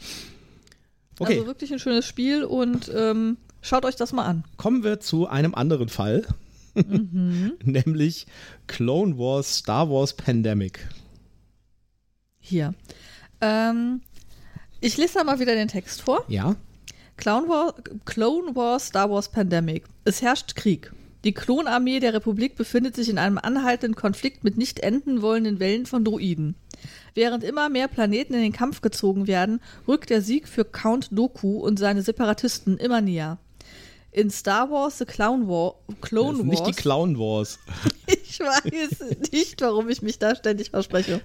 Okay. Also wirklich ein schönes Spiel und ähm, schaut euch das mal an. Kommen wir zu einem anderen Fall, mhm. [LAUGHS] nämlich Clone Wars Star Wars Pandemic. Hier. Ähm, ich lese da mal wieder den Text vor. Ja. Clone War, Clone War Star Wars Pandemic. Es herrscht Krieg. Die Klonarmee der Republik befindet sich in einem anhaltenden Konflikt mit nicht enden wollenden Wellen von Droiden. Während immer mehr Planeten in den Kampf gezogen werden, rückt der Sieg für Count Doku und seine Separatisten immer näher. In Star Wars The Clown War, Clone Wars. Nicht die Clown Wars. [LAUGHS] ich weiß nicht, warum ich mich da ständig verspreche.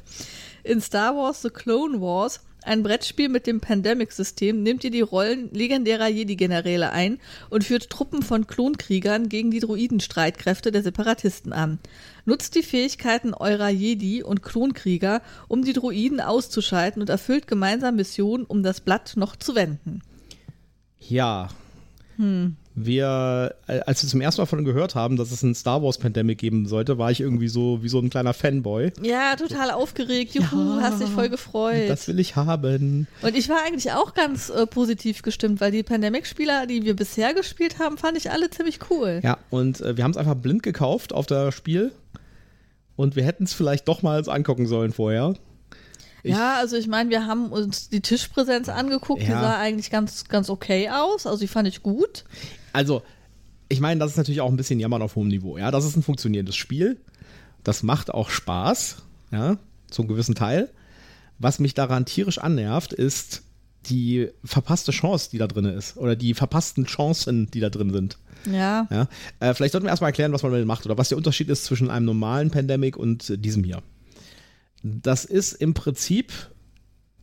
In Star Wars The Clone Wars, ein Brettspiel mit dem Pandemic-System, nimmt ihr die Rollen legendärer Jedi-Generäle ein und führt Truppen von Klonkriegern gegen die Druidenstreitkräfte der Separatisten an. Nutzt die Fähigkeiten eurer Jedi und Klonkrieger, um die Druiden auszuschalten und erfüllt gemeinsam Missionen, um das Blatt noch zu wenden. Ja. Hm wir, äh, als wir zum ersten Mal von gehört haben, dass es ein Star Wars Pandemic geben sollte, war ich irgendwie so wie so ein kleiner Fanboy. Ja, total aufgeregt. Juhu, ja, hast dich voll gefreut. Das will ich haben. Und ich war eigentlich auch ganz äh, positiv gestimmt, weil die Pandemic-Spieler, die wir bisher gespielt haben, fand ich alle ziemlich cool. Ja, und äh, wir haben es einfach blind gekauft auf das Spiel. Und wir hätten es vielleicht doch mal angucken sollen vorher. Ich, ja, also ich meine, wir haben uns die Tischpräsenz angeguckt, ja. die sah eigentlich ganz, ganz okay aus. Also die fand ich gut. Also, ich meine, das ist natürlich auch ein bisschen Jammern auf hohem Niveau. Ja, das ist ein funktionierendes Spiel. Das macht auch Spaß, ja, zum gewissen Teil. Was mich daran tierisch annervt, ist die verpasste Chance, die da drin ist. Oder die verpassten Chancen, die da drin sind. Ja. ja? Äh, vielleicht sollten wir erstmal erklären, was man damit macht oder was der Unterschied ist zwischen einem normalen Pandemic und diesem hier. Das ist im Prinzip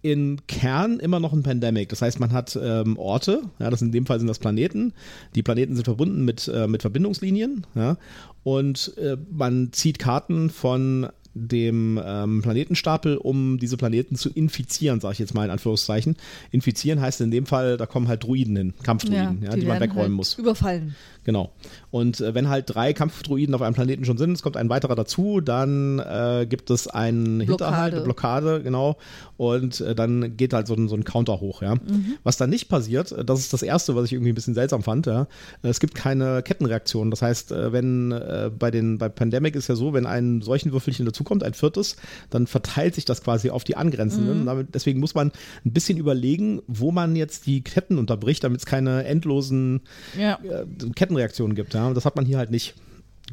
im Kern immer noch ein Pandemic. Das heißt, man hat ähm, Orte, ja, das in dem Fall sind das Planeten. Die Planeten sind verbunden mit, äh, mit Verbindungslinien, ja, und äh, man zieht Karten von dem ähm, Planetenstapel, um diese Planeten zu infizieren, sage ich jetzt mal in Anführungszeichen. Infizieren heißt in dem Fall, da kommen halt Druiden hin, Kampfdruiden, ja, die, die man wegräumen halt muss. Überfallen. Genau. Und äh, wenn halt drei Kampfdruiden auf einem Planeten schon sind, es kommt ein weiterer dazu, dann äh, gibt es einen. Hinterhalt, eine Blockade, genau. Und äh, dann geht halt so ein, so ein Counter hoch, ja. Mhm. Was dann nicht passiert, äh, das ist das Erste, was ich irgendwie ein bisschen seltsam fand, ja. Äh, es gibt keine Kettenreaktion. Das heißt, äh, wenn bei den bei Pandemic ist ja so, wenn ein Seuchenwürfelchen dazukommt, ein viertes, dann verteilt sich das quasi auf die angrenzenden. Mhm. Damit, deswegen muss man ein bisschen überlegen, wo man jetzt die Ketten unterbricht, damit es keine endlosen ja. Ketten Kettenreaktionen gibt. Ja? Das hat man hier halt nicht.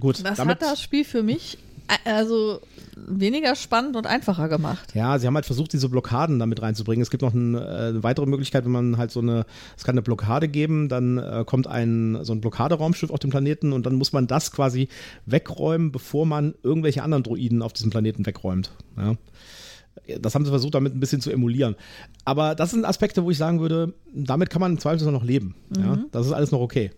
Gut. Das hat das Spiel für mich also weniger spannend und einfacher gemacht. Ja, sie haben halt versucht, diese Blockaden damit reinzubringen. Es gibt noch eine, äh, eine weitere Möglichkeit, wenn man halt so eine, es kann eine Blockade geben, dann äh, kommt ein so ein Blockaderaumschiff auf dem Planeten und dann muss man das quasi wegräumen, bevor man irgendwelche anderen Droiden auf diesem Planeten wegräumt. Ja. Das haben sie versucht, damit ein bisschen zu emulieren. Aber das sind Aspekte, wo ich sagen würde, damit kann man im Zweifelsfall noch leben. Mhm. Ja. Das ist alles noch okay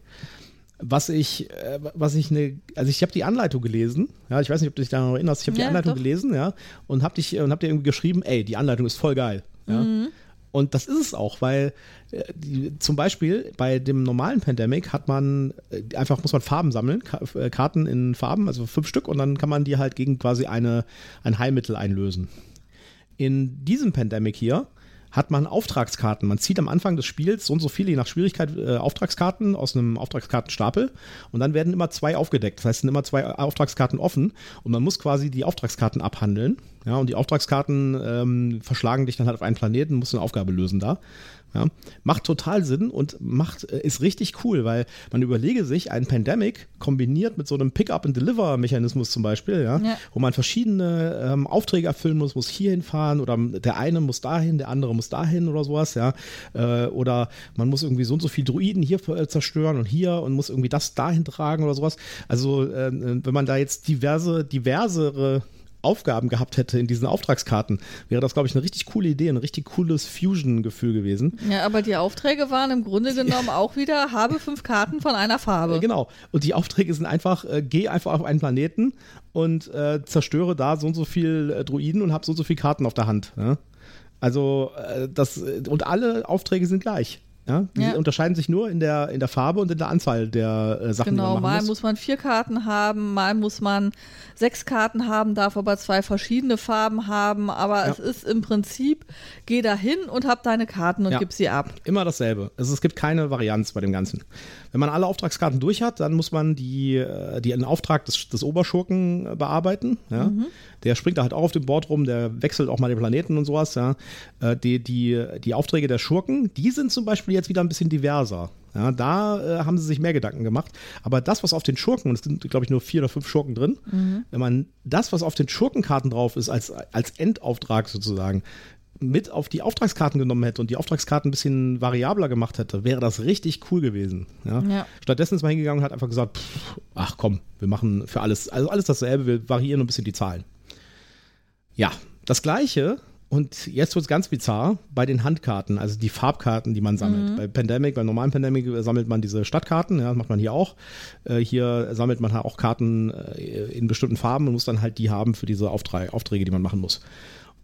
was ich, äh, was ich eine, also ich habe die Anleitung gelesen, ja, ich weiß nicht, ob du dich daran erinnerst, ich habe die ja, Anleitung doch. gelesen, ja, und habe dich und hab dir irgendwie geschrieben, ey, die Anleitung ist voll geil, ja. Mhm. Und das ist es auch, weil äh, die, zum Beispiel bei dem normalen Pandemic hat man äh, einfach, muss man Farben sammeln, Ka äh, Karten in Farben, also fünf Stück, und dann kann man die halt gegen quasi eine, ein Heilmittel einlösen. In diesem Pandemic hier hat man Auftragskarten. Man zieht am Anfang des Spiels so und so viele, je nach Schwierigkeit, äh, Auftragskarten aus einem Auftragskartenstapel und dann werden immer zwei aufgedeckt. Das heißt, sind immer zwei Auftragskarten offen und man muss quasi die Auftragskarten abhandeln. Ja, und die Auftragskarten ähm, verschlagen dich dann halt auf einen Planeten, musst eine Aufgabe lösen da. Ja, macht total Sinn und macht, äh, ist richtig cool, weil man überlege sich, ein Pandemic kombiniert mit so einem Pick-up-and-Deliver-Mechanismus zum Beispiel, ja, ja, wo man verschiedene ähm, Aufträge erfüllen muss, muss hierhin fahren oder der eine muss dahin, der andere muss dahin oder sowas, ja, äh, oder man muss irgendwie so und so viel Druiden hier äh, zerstören und hier und muss irgendwie das dahin tragen oder sowas. Also äh, wenn man da jetzt diverse, diversere Aufgaben gehabt hätte in diesen Auftragskarten, wäre das, glaube ich, eine richtig coole Idee, ein richtig cooles Fusion-Gefühl gewesen. Ja, aber die Aufträge waren im Grunde [LAUGHS] genommen auch wieder, habe fünf Karten von einer Farbe. Genau. Und die Aufträge sind einfach, äh, geh einfach auf einen Planeten und äh, zerstöre da so und so viel äh, Druiden und hab so und so viele Karten auf der Hand. Ja? Also, äh, das, und alle Aufträge sind gleich. Ja, die ja. unterscheiden sich nur in der, in der Farbe und in der Anzahl der äh, Sachen, genau, die man machen mal muss. muss man vier Karten haben, mal muss man sechs Karten haben, darf aber zwei verschiedene Farben haben, aber ja. es ist im Prinzip, geh da hin und hab deine Karten und gib sie ab. Immer dasselbe. Also es gibt keine Varianz bei dem Ganzen. Wenn man alle Auftragskarten durch hat, dann muss man die, äh, die einen Auftrag des, des Oberschurken äh, bearbeiten. Ja? Mhm. Der springt da halt auch auf dem Board rum, der wechselt auch mal den Planeten und sowas. Ja? Äh, die, die, die Aufträge der Schurken, die sind zum Beispiel jetzt wieder ein bisschen diverser. Ja, da äh, haben sie sich mehr Gedanken gemacht. Aber das, was auf den Schurken, und es sind, glaube ich, nur vier oder fünf Schurken drin, mhm. wenn man das, was auf den Schurkenkarten drauf ist, als, als Endauftrag sozusagen, mit auf die Auftragskarten genommen hätte und die Auftragskarten ein bisschen variabler gemacht hätte, wäre das richtig cool gewesen. Ja? Ja. Stattdessen ist man hingegangen und hat einfach gesagt, pff, ach komm, wir machen für alles, also alles dasselbe, wir variieren ein bisschen die Zahlen. Ja, das gleiche und jetzt wird es ganz bizarr bei den Handkarten, also die Farbkarten, die man sammelt. Mhm. Bei Pandemic, bei normalen Pandemic sammelt man diese Stadtkarten, ja, das macht man hier auch. Äh, hier sammelt man halt auch Karten äh, in bestimmten Farben und muss dann halt die haben für diese Aufträge, die man machen muss.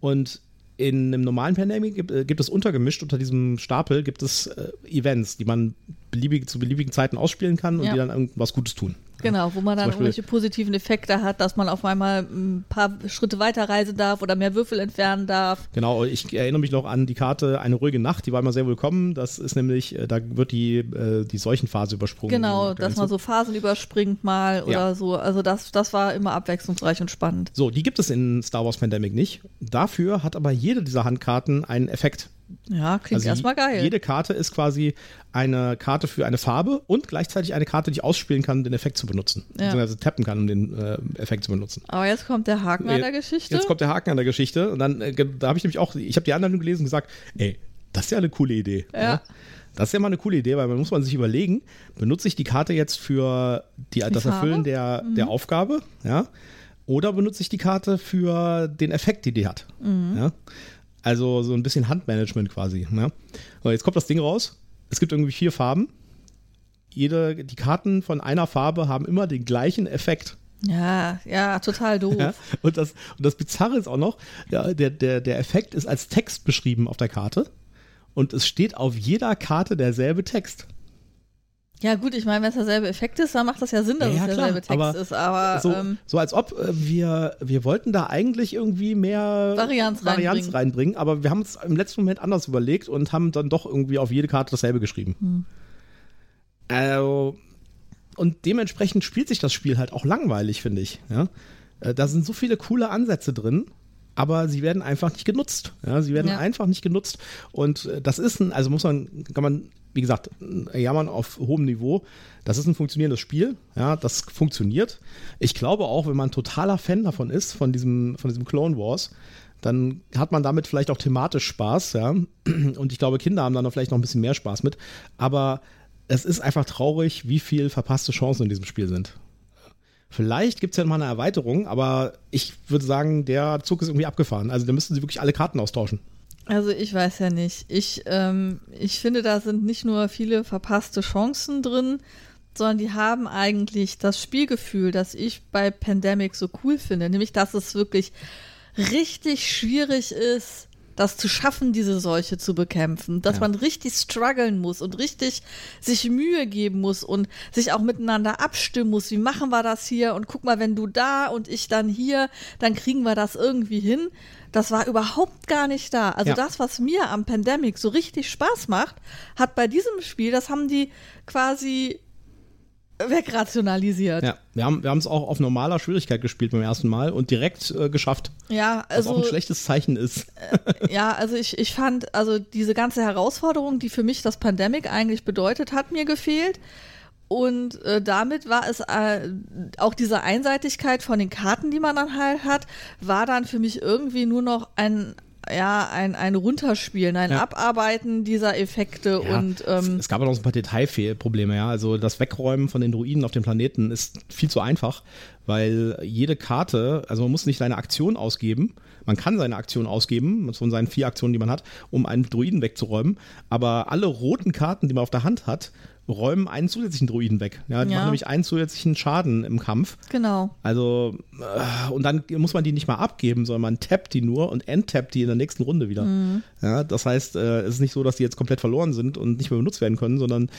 Und in einem normalen Pandemic gibt, äh, gibt, es untergemischt unter diesem Stapel gibt es äh, Events, die man beliebig, zu beliebigen Zeiten ausspielen kann und ja. die dann irgendwas Gutes tun. Genau, wo man dann irgendwelche positiven Effekte hat, dass man auf einmal ein paar Schritte weiter reisen darf oder mehr Würfel entfernen darf. Genau, ich erinnere mich noch an die Karte Eine ruhige Nacht, die war immer sehr willkommen. Das ist nämlich, äh, da wird die, äh, die Seuchenphase übersprungen. Genau, dass man so Phasen überspringt mal oder ja. so. Also das, das war immer abwechslungsreich und spannend. So, die gibt es in Star Wars Pandemic nicht. Dafür hat aber jede dieser Handkarten einen Effekt. Ja, klingt also erstmal geil. Jede Karte ist quasi eine Karte für eine Farbe und gleichzeitig eine Karte, die ich ausspielen kann, um den Effekt zu benutzen. Ja. Beziehungsweise tappen kann, um den äh, Effekt zu benutzen. Aber jetzt kommt der Haken an der Geschichte. Jetzt kommt der Haken an der Geschichte. Und dann, äh, da habe ich nämlich auch, ich habe die Anleitung gelesen und gesagt, ey, das ist ja eine coole Idee. Ja. ja. Das ist ja mal eine coole Idee, weil man muss man sich überlegen, benutze ich die Karte jetzt für die, die das Farbe? Erfüllen der, mhm. der Aufgabe, ja, oder benutze ich die Karte für den Effekt, die die hat, mhm. ja. Also so ein bisschen Handmanagement quasi. Ne? So, jetzt kommt das Ding raus. Es gibt irgendwie vier Farben. Jede, die Karten von einer Farbe haben immer den gleichen Effekt. Ja, ja, total doof. Ja, und, das, und das Bizarre ist auch noch, ja, der, der, der Effekt ist als Text beschrieben auf der Karte und es steht auf jeder Karte derselbe Text. Ja, gut, ich meine, wenn es derselbe Effekt ist, dann macht das ja Sinn, dass ja, es derselbe klar, Text aber ist. Aber so, ähm, so als ob äh, wir, wir wollten da eigentlich irgendwie mehr Varianz, Varianz reinbringen. reinbringen. aber wir haben es im letzten Moment anders überlegt und haben dann doch irgendwie auf jede Karte dasselbe geschrieben. Hm. Also, und dementsprechend spielt sich das Spiel halt auch langweilig, finde ich. Ja? Äh, da sind so viele coole Ansätze drin aber sie werden einfach nicht genutzt. Ja, sie werden ja. einfach nicht genutzt. Und äh, das ist ein, also muss man, kann man, wie gesagt, jammern auf hohem Niveau. Das ist ein funktionierendes Spiel. Ja, das funktioniert. Ich glaube auch, wenn man totaler Fan davon ist, von diesem, von diesem Clone Wars, dann hat man damit vielleicht auch thematisch Spaß, ja. Und ich glaube, Kinder haben dann noch vielleicht noch ein bisschen mehr Spaß mit. Aber es ist einfach traurig, wie viel verpasste Chancen in diesem Spiel sind. Vielleicht gibt es ja mal eine Erweiterung, aber ich würde sagen, der Zug ist irgendwie abgefahren. Also da müssten sie wirklich alle Karten austauschen. Also ich weiß ja nicht. Ich, ähm, ich finde, da sind nicht nur viele verpasste Chancen drin, sondern die haben eigentlich das Spielgefühl, das ich bei Pandemic so cool finde, nämlich dass es wirklich richtig schwierig ist, das zu schaffen, diese Seuche zu bekämpfen, dass ja. man richtig strugglen muss und richtig sich Mühe geben muss und sich auch miteinander abstimmen muss. Wie machen wir das hier? Und guck mal, wenn du da und ich dann hier, dann kriegen wir das irgendwie hin. Das war überhaupt gar nicht da. Also ja. das, was mir am Pandemic so richtig Spaß macht, hat bei diesem Spiel, das haben die quasi wegrationalisiert. Ja, wir haben wir es auch auf normaler Schwierigkeit gespielt beim ersten Mal und direkt äh, geschafft. Ja, also. Was auch ein also schlechtes Zeichen ist. Äh, ja, also ich, ich fand, also diese ganze Herausforderung, die für mich das Pandemic eigentlich bedeutet, hat mir gefehlt. Und äh, damit war es äh, auch diese Einseitigkeit von den Karten, die man dann halt hat, war dann für mich irgendwie nur noch ein ja, ein, ein Runterspielen, ein ja. Abarbeiten dieser Effekte ja, und ähm, es gab auch noch so ein paar Detailprobleme, ja. Also das Wegräumen von den Druiden auf dem Planeten ist viel zu einfach, weil jede Karte, also man muss nicht seine Aktion ausgeben, man kann seine Aktion ausgeben, von seinen vier Aktionen, die man hat, um einen Druiden wegzuräumen, aber alle roten Karten, die man auf der Hand hat, räumen einen zusätzlichen Druiden weg. Ja, die ja. machen nämlich einen zusätzlichen Schaden im Kampf. Genau. Also, äh, und dann muss man die nicht mal abgeben, sondern man tappt die nur und enttappt die in der nächsten Runde wieder. Mhm. Ja, das heißt, äh, es ist nicht so, dass die jetzt komplett verloren sind und nicht mehr benutzt werden können, sondern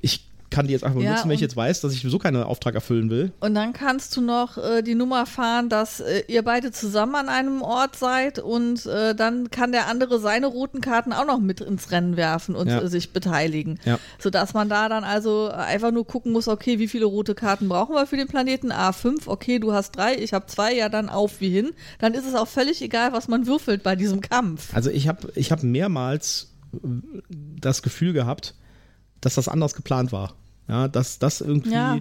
ich kann die jetzt einfach ja, benutzen, wenn ich jetzt weiß, dass ich sowieso keinen Auftrag erfüllen will. Und dann kannst du noch äh, die Nummer fahren, dass äh, ihr beide zusammen an einem Ort seid und äh, dann kann der andere seine roten Karten auch noch mit ins Rennen werfen und ja. sich beteiligen. Ja. Sodass man da dann also einfach nur gucken muss, okay, wie viele rote Karten brauchen wir für den Planeten? A5, okay, du hast drei, ich habe zwei, ja dann auf wie hin. Dann ist es auch völlig egal, was man würfelt bei diesem Kampf. Also ich habe ich hab mehrmals das Gefühl gehabt, dass das anders geplant war. Ja, dass das irgendwie ja.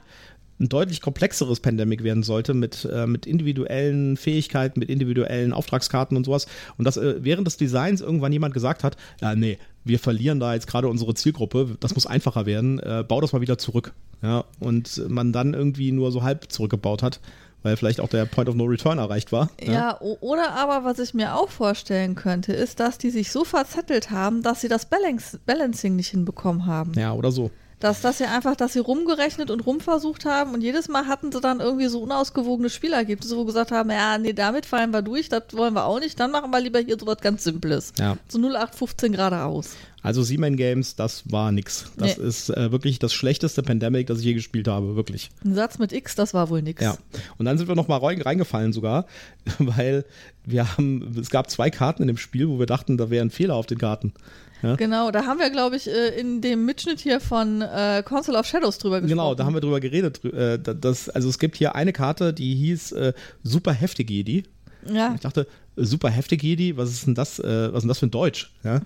ein deutlich komplexeres Pandemic werden sollte mit, äh, mit individuellen Fähigkeiten, mit individuellen Auftragskarten und sowas. Und dass äh, während des Designs irgendwann jemand gesagt hat, ja, nee, wir verlieren da jetzt gerade unsere Zielgruppe, das muss einfacher werden, äh, bau das mal wieder zurück. Ja, und man dann irgendwie nur so halb zurückgebaut hat weil vielleicht auch der Point of No Return erreicht war. Ja, ja, oder aber, was ich mir auch vorstellen könnte, ist, dass die sich so verzettelt haben, dass sie das Balance Balancing nicht hinbekommen haben. Ja, oder so. Dass das ja einfach, dass sie rumgerechnet und rumversucht haben und jedes Mal hatten sie dann irgendwie so unausgewogene Spielergebnisse, wo gesagt haben, ja, nee, damit fallen wir durch, das wollen wir auch nicht, dann machen wir lieber hier so was ganz Simples. Ja. So 0815 geradeaus. Also Seaman Games, das war nix. Das nee. ist äh, wirklich das schlechteste Pandemic, das ich je gespielt habe, wirklich. Ein Satz mit X, das war wohl nix. Ja. Und dann sind wir noch mal reingefallen sogar, [LAUGHS] weil wir haben, es gab zwei Karten in dem Spiel, wo wir dachten, da wäre ein Fehler auf den Karten. Ja? Genau, da haben wir, glaube ich, äh, in dem Mitschnitt hier von äh, Council of Shadows drüber gesprochen. Genau, da haben wir drüber geredet. Äh, das, also es gibt hier eine Karte, die hieß äh, Super Heftig Jedi. Ja. Ich dachte, super heftig Jedi, was ist denn das, äh, was ist denn das für ein Deutsch? Ja?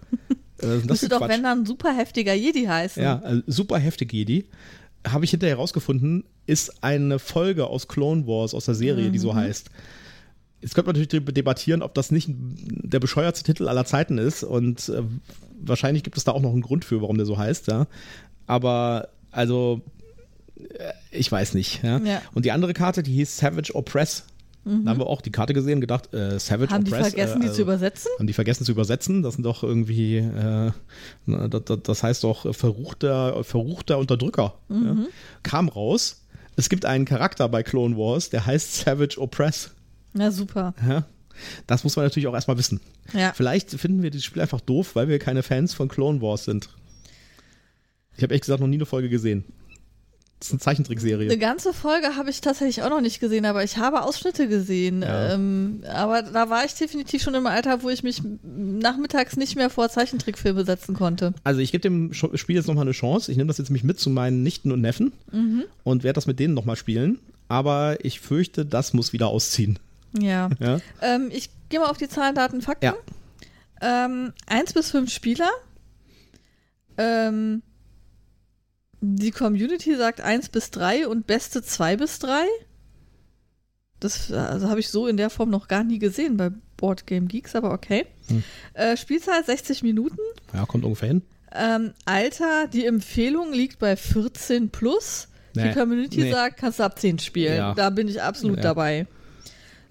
[LAUGHS] Müsste doch, Quatsch? wenn dann super heftiger Jedi heißen. Ja, äh, super heftig Jedi. Habe ich hinterher herausgefunden, ist eine Folge aus Clone Wars, aus der Serie, mhm. die so mhm. heißt. Jetzt könnte man natürlich debattieren, ob das nicht der bescheuertste Titel aller Zeiten ist und äh, wahrscheinlich gibt es da auch noch einen Grund für, warum der so heißt, ja. Aber also äh, ich weiß nicht. Ja? ja? Und die andere Karte, die hieß Savage Oppress. Mhm. Da haben wir auch die Karte gesehen, gedacht, äh, Savage haben Oppress. Haben die vergessen, äh, die zu übersetzen? Haben die vergessen zu übersetzen? Das sind doch irgendwie, äh, das, das, heißt doch verruchter, verruchter Unterdrücker. Mhm. Ja? Kam raus, Es gibt einen Charakter bei Clone Wars, der heißt Savage Oppress. Na super. Ja? Das muss man natürlich auch erstmal wissen. Ja. Vielleicht finden wir das Spiel einfach doof, weil wir keine Fans von Clone Wars sind. Ich habe ehrlich gesagt noch nie eine Folge gesehen. Das ist eine Zeichentrickserie. Eine ganze Folge habe ich tatsächlich auch noch nicht gesehen, aber ich habe Ausschnitte gesehen. Ja. Ähm, aber da war ich definitiv schon im Alter, wo ich mich nachmittags nicht mehr vor Zeichentrickfilme setzen konnte. Also ich gebe dem Spiel jetzt nochmal eine Chance. Ich nehme das jetzt nämlich mit zu meinen Nichten und Neffen und werde das mit denen nochmal spielen. Aber ich fürchte, das muss wieder ausziehen. Ja. Ja? Ähm, ich gehe mal auf die Zahlen, Daten, Fakten. Ja. Ähm, eins bis fünf Spieler. Ähm, die Community sagt eins bis drei und beste zwei bis drei. Das also habe ich so in der Form noch gar nie gesehen bei Board Game Geeks, aber okay. Hm. Äh, Spielzeit 60 Minuten. Ja, kommt ungefähr hin. Ähm, Alter, die Empfehlung liegt bei 14 plus. Nee. Die Community Nee. sagt, kannst du ab 10 spielen. Ja. Da bin ich absolut Ja. dabei.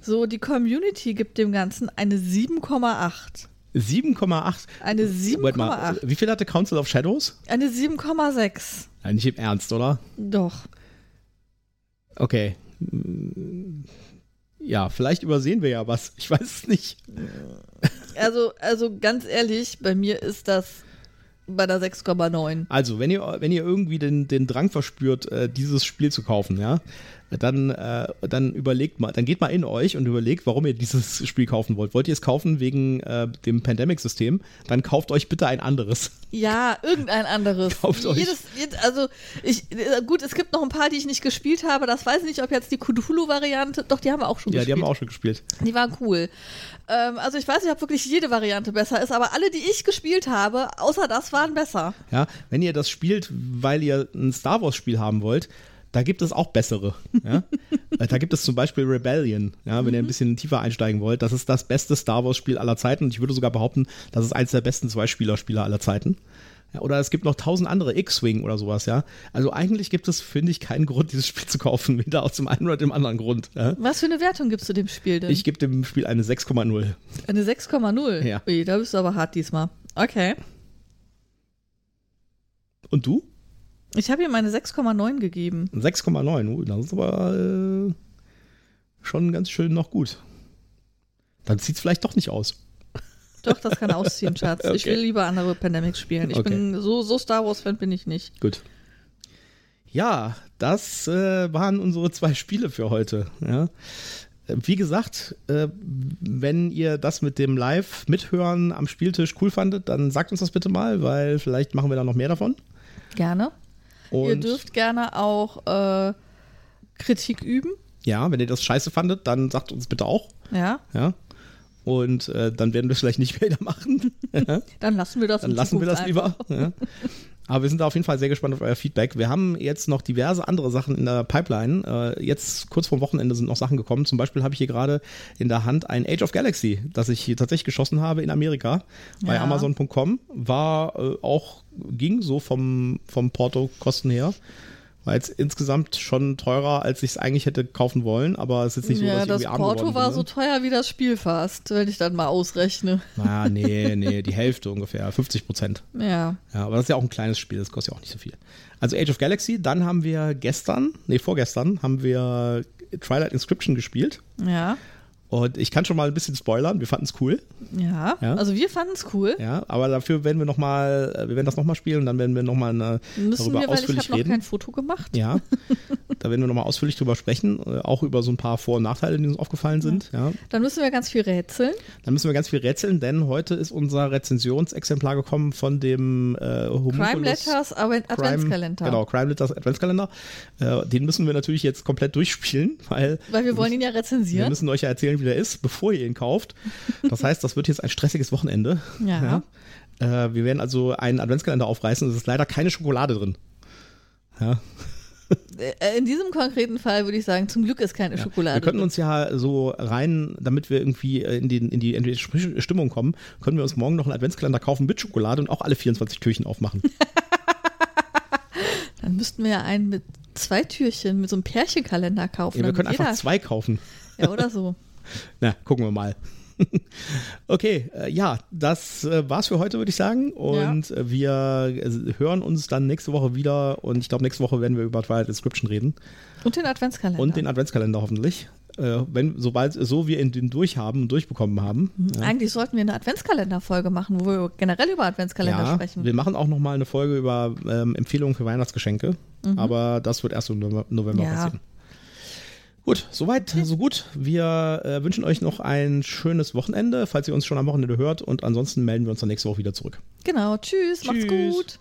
So, die Community gibt dem Ganzen eine 7,8. 7,8. Eine Moment mal, 7,8. wie viel hatte Council of Shadows? Eine 7,6. Ja, nicht im Ernst, oder? Doch. Okay. Ja, vielleicht übersehen wir ja was. Ich weiß es nicht. Also, also ganz ehrlich, bei mir ist das bei der 6,9. Also, wenn ihr, wenn ihr irgendwie den, den Drang verspürt, äh, dieses Spiel zu kaufen, ja, dann, äh, dann überlegt mal, dann geht mal in euch und überlegt, warum ihr dieses Spiel kaufen wollt. Wollt ihr es kaufen wegen äh, dem Pandemic-System? Dann kauft euch bitte ein anderes. Ja, irgendein anderes. [LAUGHS] Kauft euch. Jedes, jed- also, ich, äh, gut, es gibt noch ein paar, die ich nicht gespielt habe. Das weiß ich nicht, ob jetzt die Cthulhu-Variante, doch, die haben wir auch schon Ja, die gespielt. haben wir auch schon gespielt. Die waren cool. Ähm, also ich weiß nicht, ob wirklich jede Variante besser ist, aber alle, die ich gespielt habe, außer das, waren besser. Ja, wenn ihr das spielt, weil ihr ein Star Wars-Spiel haben wollt, da gibt es auch bessere. Ja? Äh, da gibt es zum Beispiel Rebellion, ja, wenn ihr ein bisschen tiefer einsteigen wollt. Das ist das beste Star Wars-Spiel aller Zeiten und ich würde sogar behaupten, das ist eins der besten Zwei-Spieler-Spieler aller Zeiten. Ja, oder es gibt noch tausend andere X-Wing oder sowas, ja. Also eigentlich gibt es, finde ich, keinen Grund, dieses Spiel zu kaufen, weder aus dem einen oder dem anderen Grund. Ja? Was für eine Wertung gibst du dem Spiel denn? Ich gebe dem Spiel eine 6,0. eine 6,0. Ja. Ui, da bist du aber hart diesmal. Okay. Und du? Ich habe ihm eine 6,9 gegeben. 6,9. Uh, das ist aber äh, schon ganz schön noch gut. Dann sieht es vielleicht doch nicht aus. Doch, das kann ausziehen, [LAUGHS] Schatz. Ich Okay. will lieber andere Pandemics spielen. Ich Okay. bin so, so Star Wars-Fan bin ich nicht. Gut. Ja, das äh, waren unsere zwei Spiele für heute. Ja. Wie gesagt, äh, wenn ihr das mit dem Live-Mithören am Spieltisch cool fandet, dann sagt uns das bitte mal, weil vielleicht machen wir da noch mehr davon. Gerne. Und Ihr dürft gerne auch äh, Kritik üben. ja, wenn ihr das scheiße fandet, dann sagt uns bitte auch. Ja, Ja. Und äh, dann werden wir es vielleicht nicht [LAUGHS] wieder machen. dann lassen wir das Dann lassen wir das Zukunft lieber. Ja. Aber wir sind da auf jeden Fall sehr gespannt auf euer Feedback. Wir haben jetzt noch diverse andere Sachen in der Pipeline. Äh, jetzt kurz vor Wochenende sind noch Sachen gekommen. Zum Beispiel habe ich hier gerade in der Hand ein Age of Galaxy, das ich hier tatsächlich geschossen habe in Amerika bei Ja. Amazon.com. War äh, auch, ging so vom, vom Porto-Kosten her. War jetzt insgesamt schon teurer, als ich es eigentlich hätte kaufen wollen, aber es ist jetzt nicht so, ja, dass ich das irgendwie arm Porto war so ne? teuer wie das Spiel fast, wenn ich dann mal ausrechne. Ah, nee, nee, die Hälfte ungefähr, 50 Prozent. Ja. Ja, aber das ist ja auch ein kleines Spiel, das kostet ja auch nicht so viel. Also Age of Galaxy, dann haben wir gestern, nee, vorgestern, haben wir Twilight Inscription gespielt. Ja. Und ich kann schon mal ein bisschen spoilern, wir fanden es cool. Ja. Ja. Also wir fanden es cool. Ja, aber dafür werden wir noch mal, äh, wir werden das nochmal spielen und dann werden wir nochmal Müssen darüber wir, weil ich ausführlich habe noch reden. kein Foto gemacht. Ja, [LAUGHS] da werden wir nochmal ausführlich drüber sprechen, äh, auch über so ein paar Vor- und Nachteile, die uns aufgefallen sind. Ja. Dann müssen wir ganz viel rätseln. Dann müssen wir ganz viel rätseln, denn heute ist unser Rezensionsexemplar gekommen von dem äh, Homunculus. Crime Letters Advent- Crime- Adventskalender. Genau, Crime Letters Adventskalender. Äh, den müssen wir natürlich jetzt komplett durchspielen, weil Weil wir wollen ihn ja wir rezensieren. müssen euch ja erzählen, wie der ist, bevor ihr ihn kauft. Das heißt, das wird jetzt ein stressiges Wochenende. Ja. Ja. Äh, wir werden also einen Adventskalender aufreißen. Es ist leider keine Schokolade drin. Ja. Äh, In diesem konkreten Fall würde ich sagen, zum Glück ist keine Schokolade. Wir könnten uns ja so rein, damit wir irgendwie äh, in die, in die, in die Stimmung kommen, können wir uns morgen noch einen Adventskalender kaufen mit Schokolade und auch alle 24 Türchen aufmachen. [LAUGHS] Dann müssten wir ja einen mit zwei Türchen, mit so einem Pärchenkalender kaufen. Ja, wir können einfach zwei kaufen. Ja, oder so. Na, gucken wir mal. [LAUGHS] okay, äh, ja, das äh, war's für heute, würde ich sagen. Und ja. Äh, wir hören uns dann nächste Woche wieder. Und ich glaube, nächste Woche werden wir über Twilight Description reden. Und den Adventskalender. Und den Adventskalender hoffentlich. Äh, wenn, sobald so wir ihn durch haben und durchbekommen haben. Mhm. Ja. Eigentlich sollten wir eine Adventskalender-Folge machen, wo wir generell über Adventskalender ja, sprechen. Wir machen auch nochmal eine Folge über ähm, Empfehlungen für Weihnachtsgeschenke. Mhm. Aber das wird erst im November passieren. Gut, soweit, so gut. Wir äh, wünschen euch noch ein schönes Wochenende, falls ihr uns schon am Wochenende hört. Und ansonsten melden wir uns dann nächste Woche wieder zurück. Genau, tschüss, tschüss. macht's gut.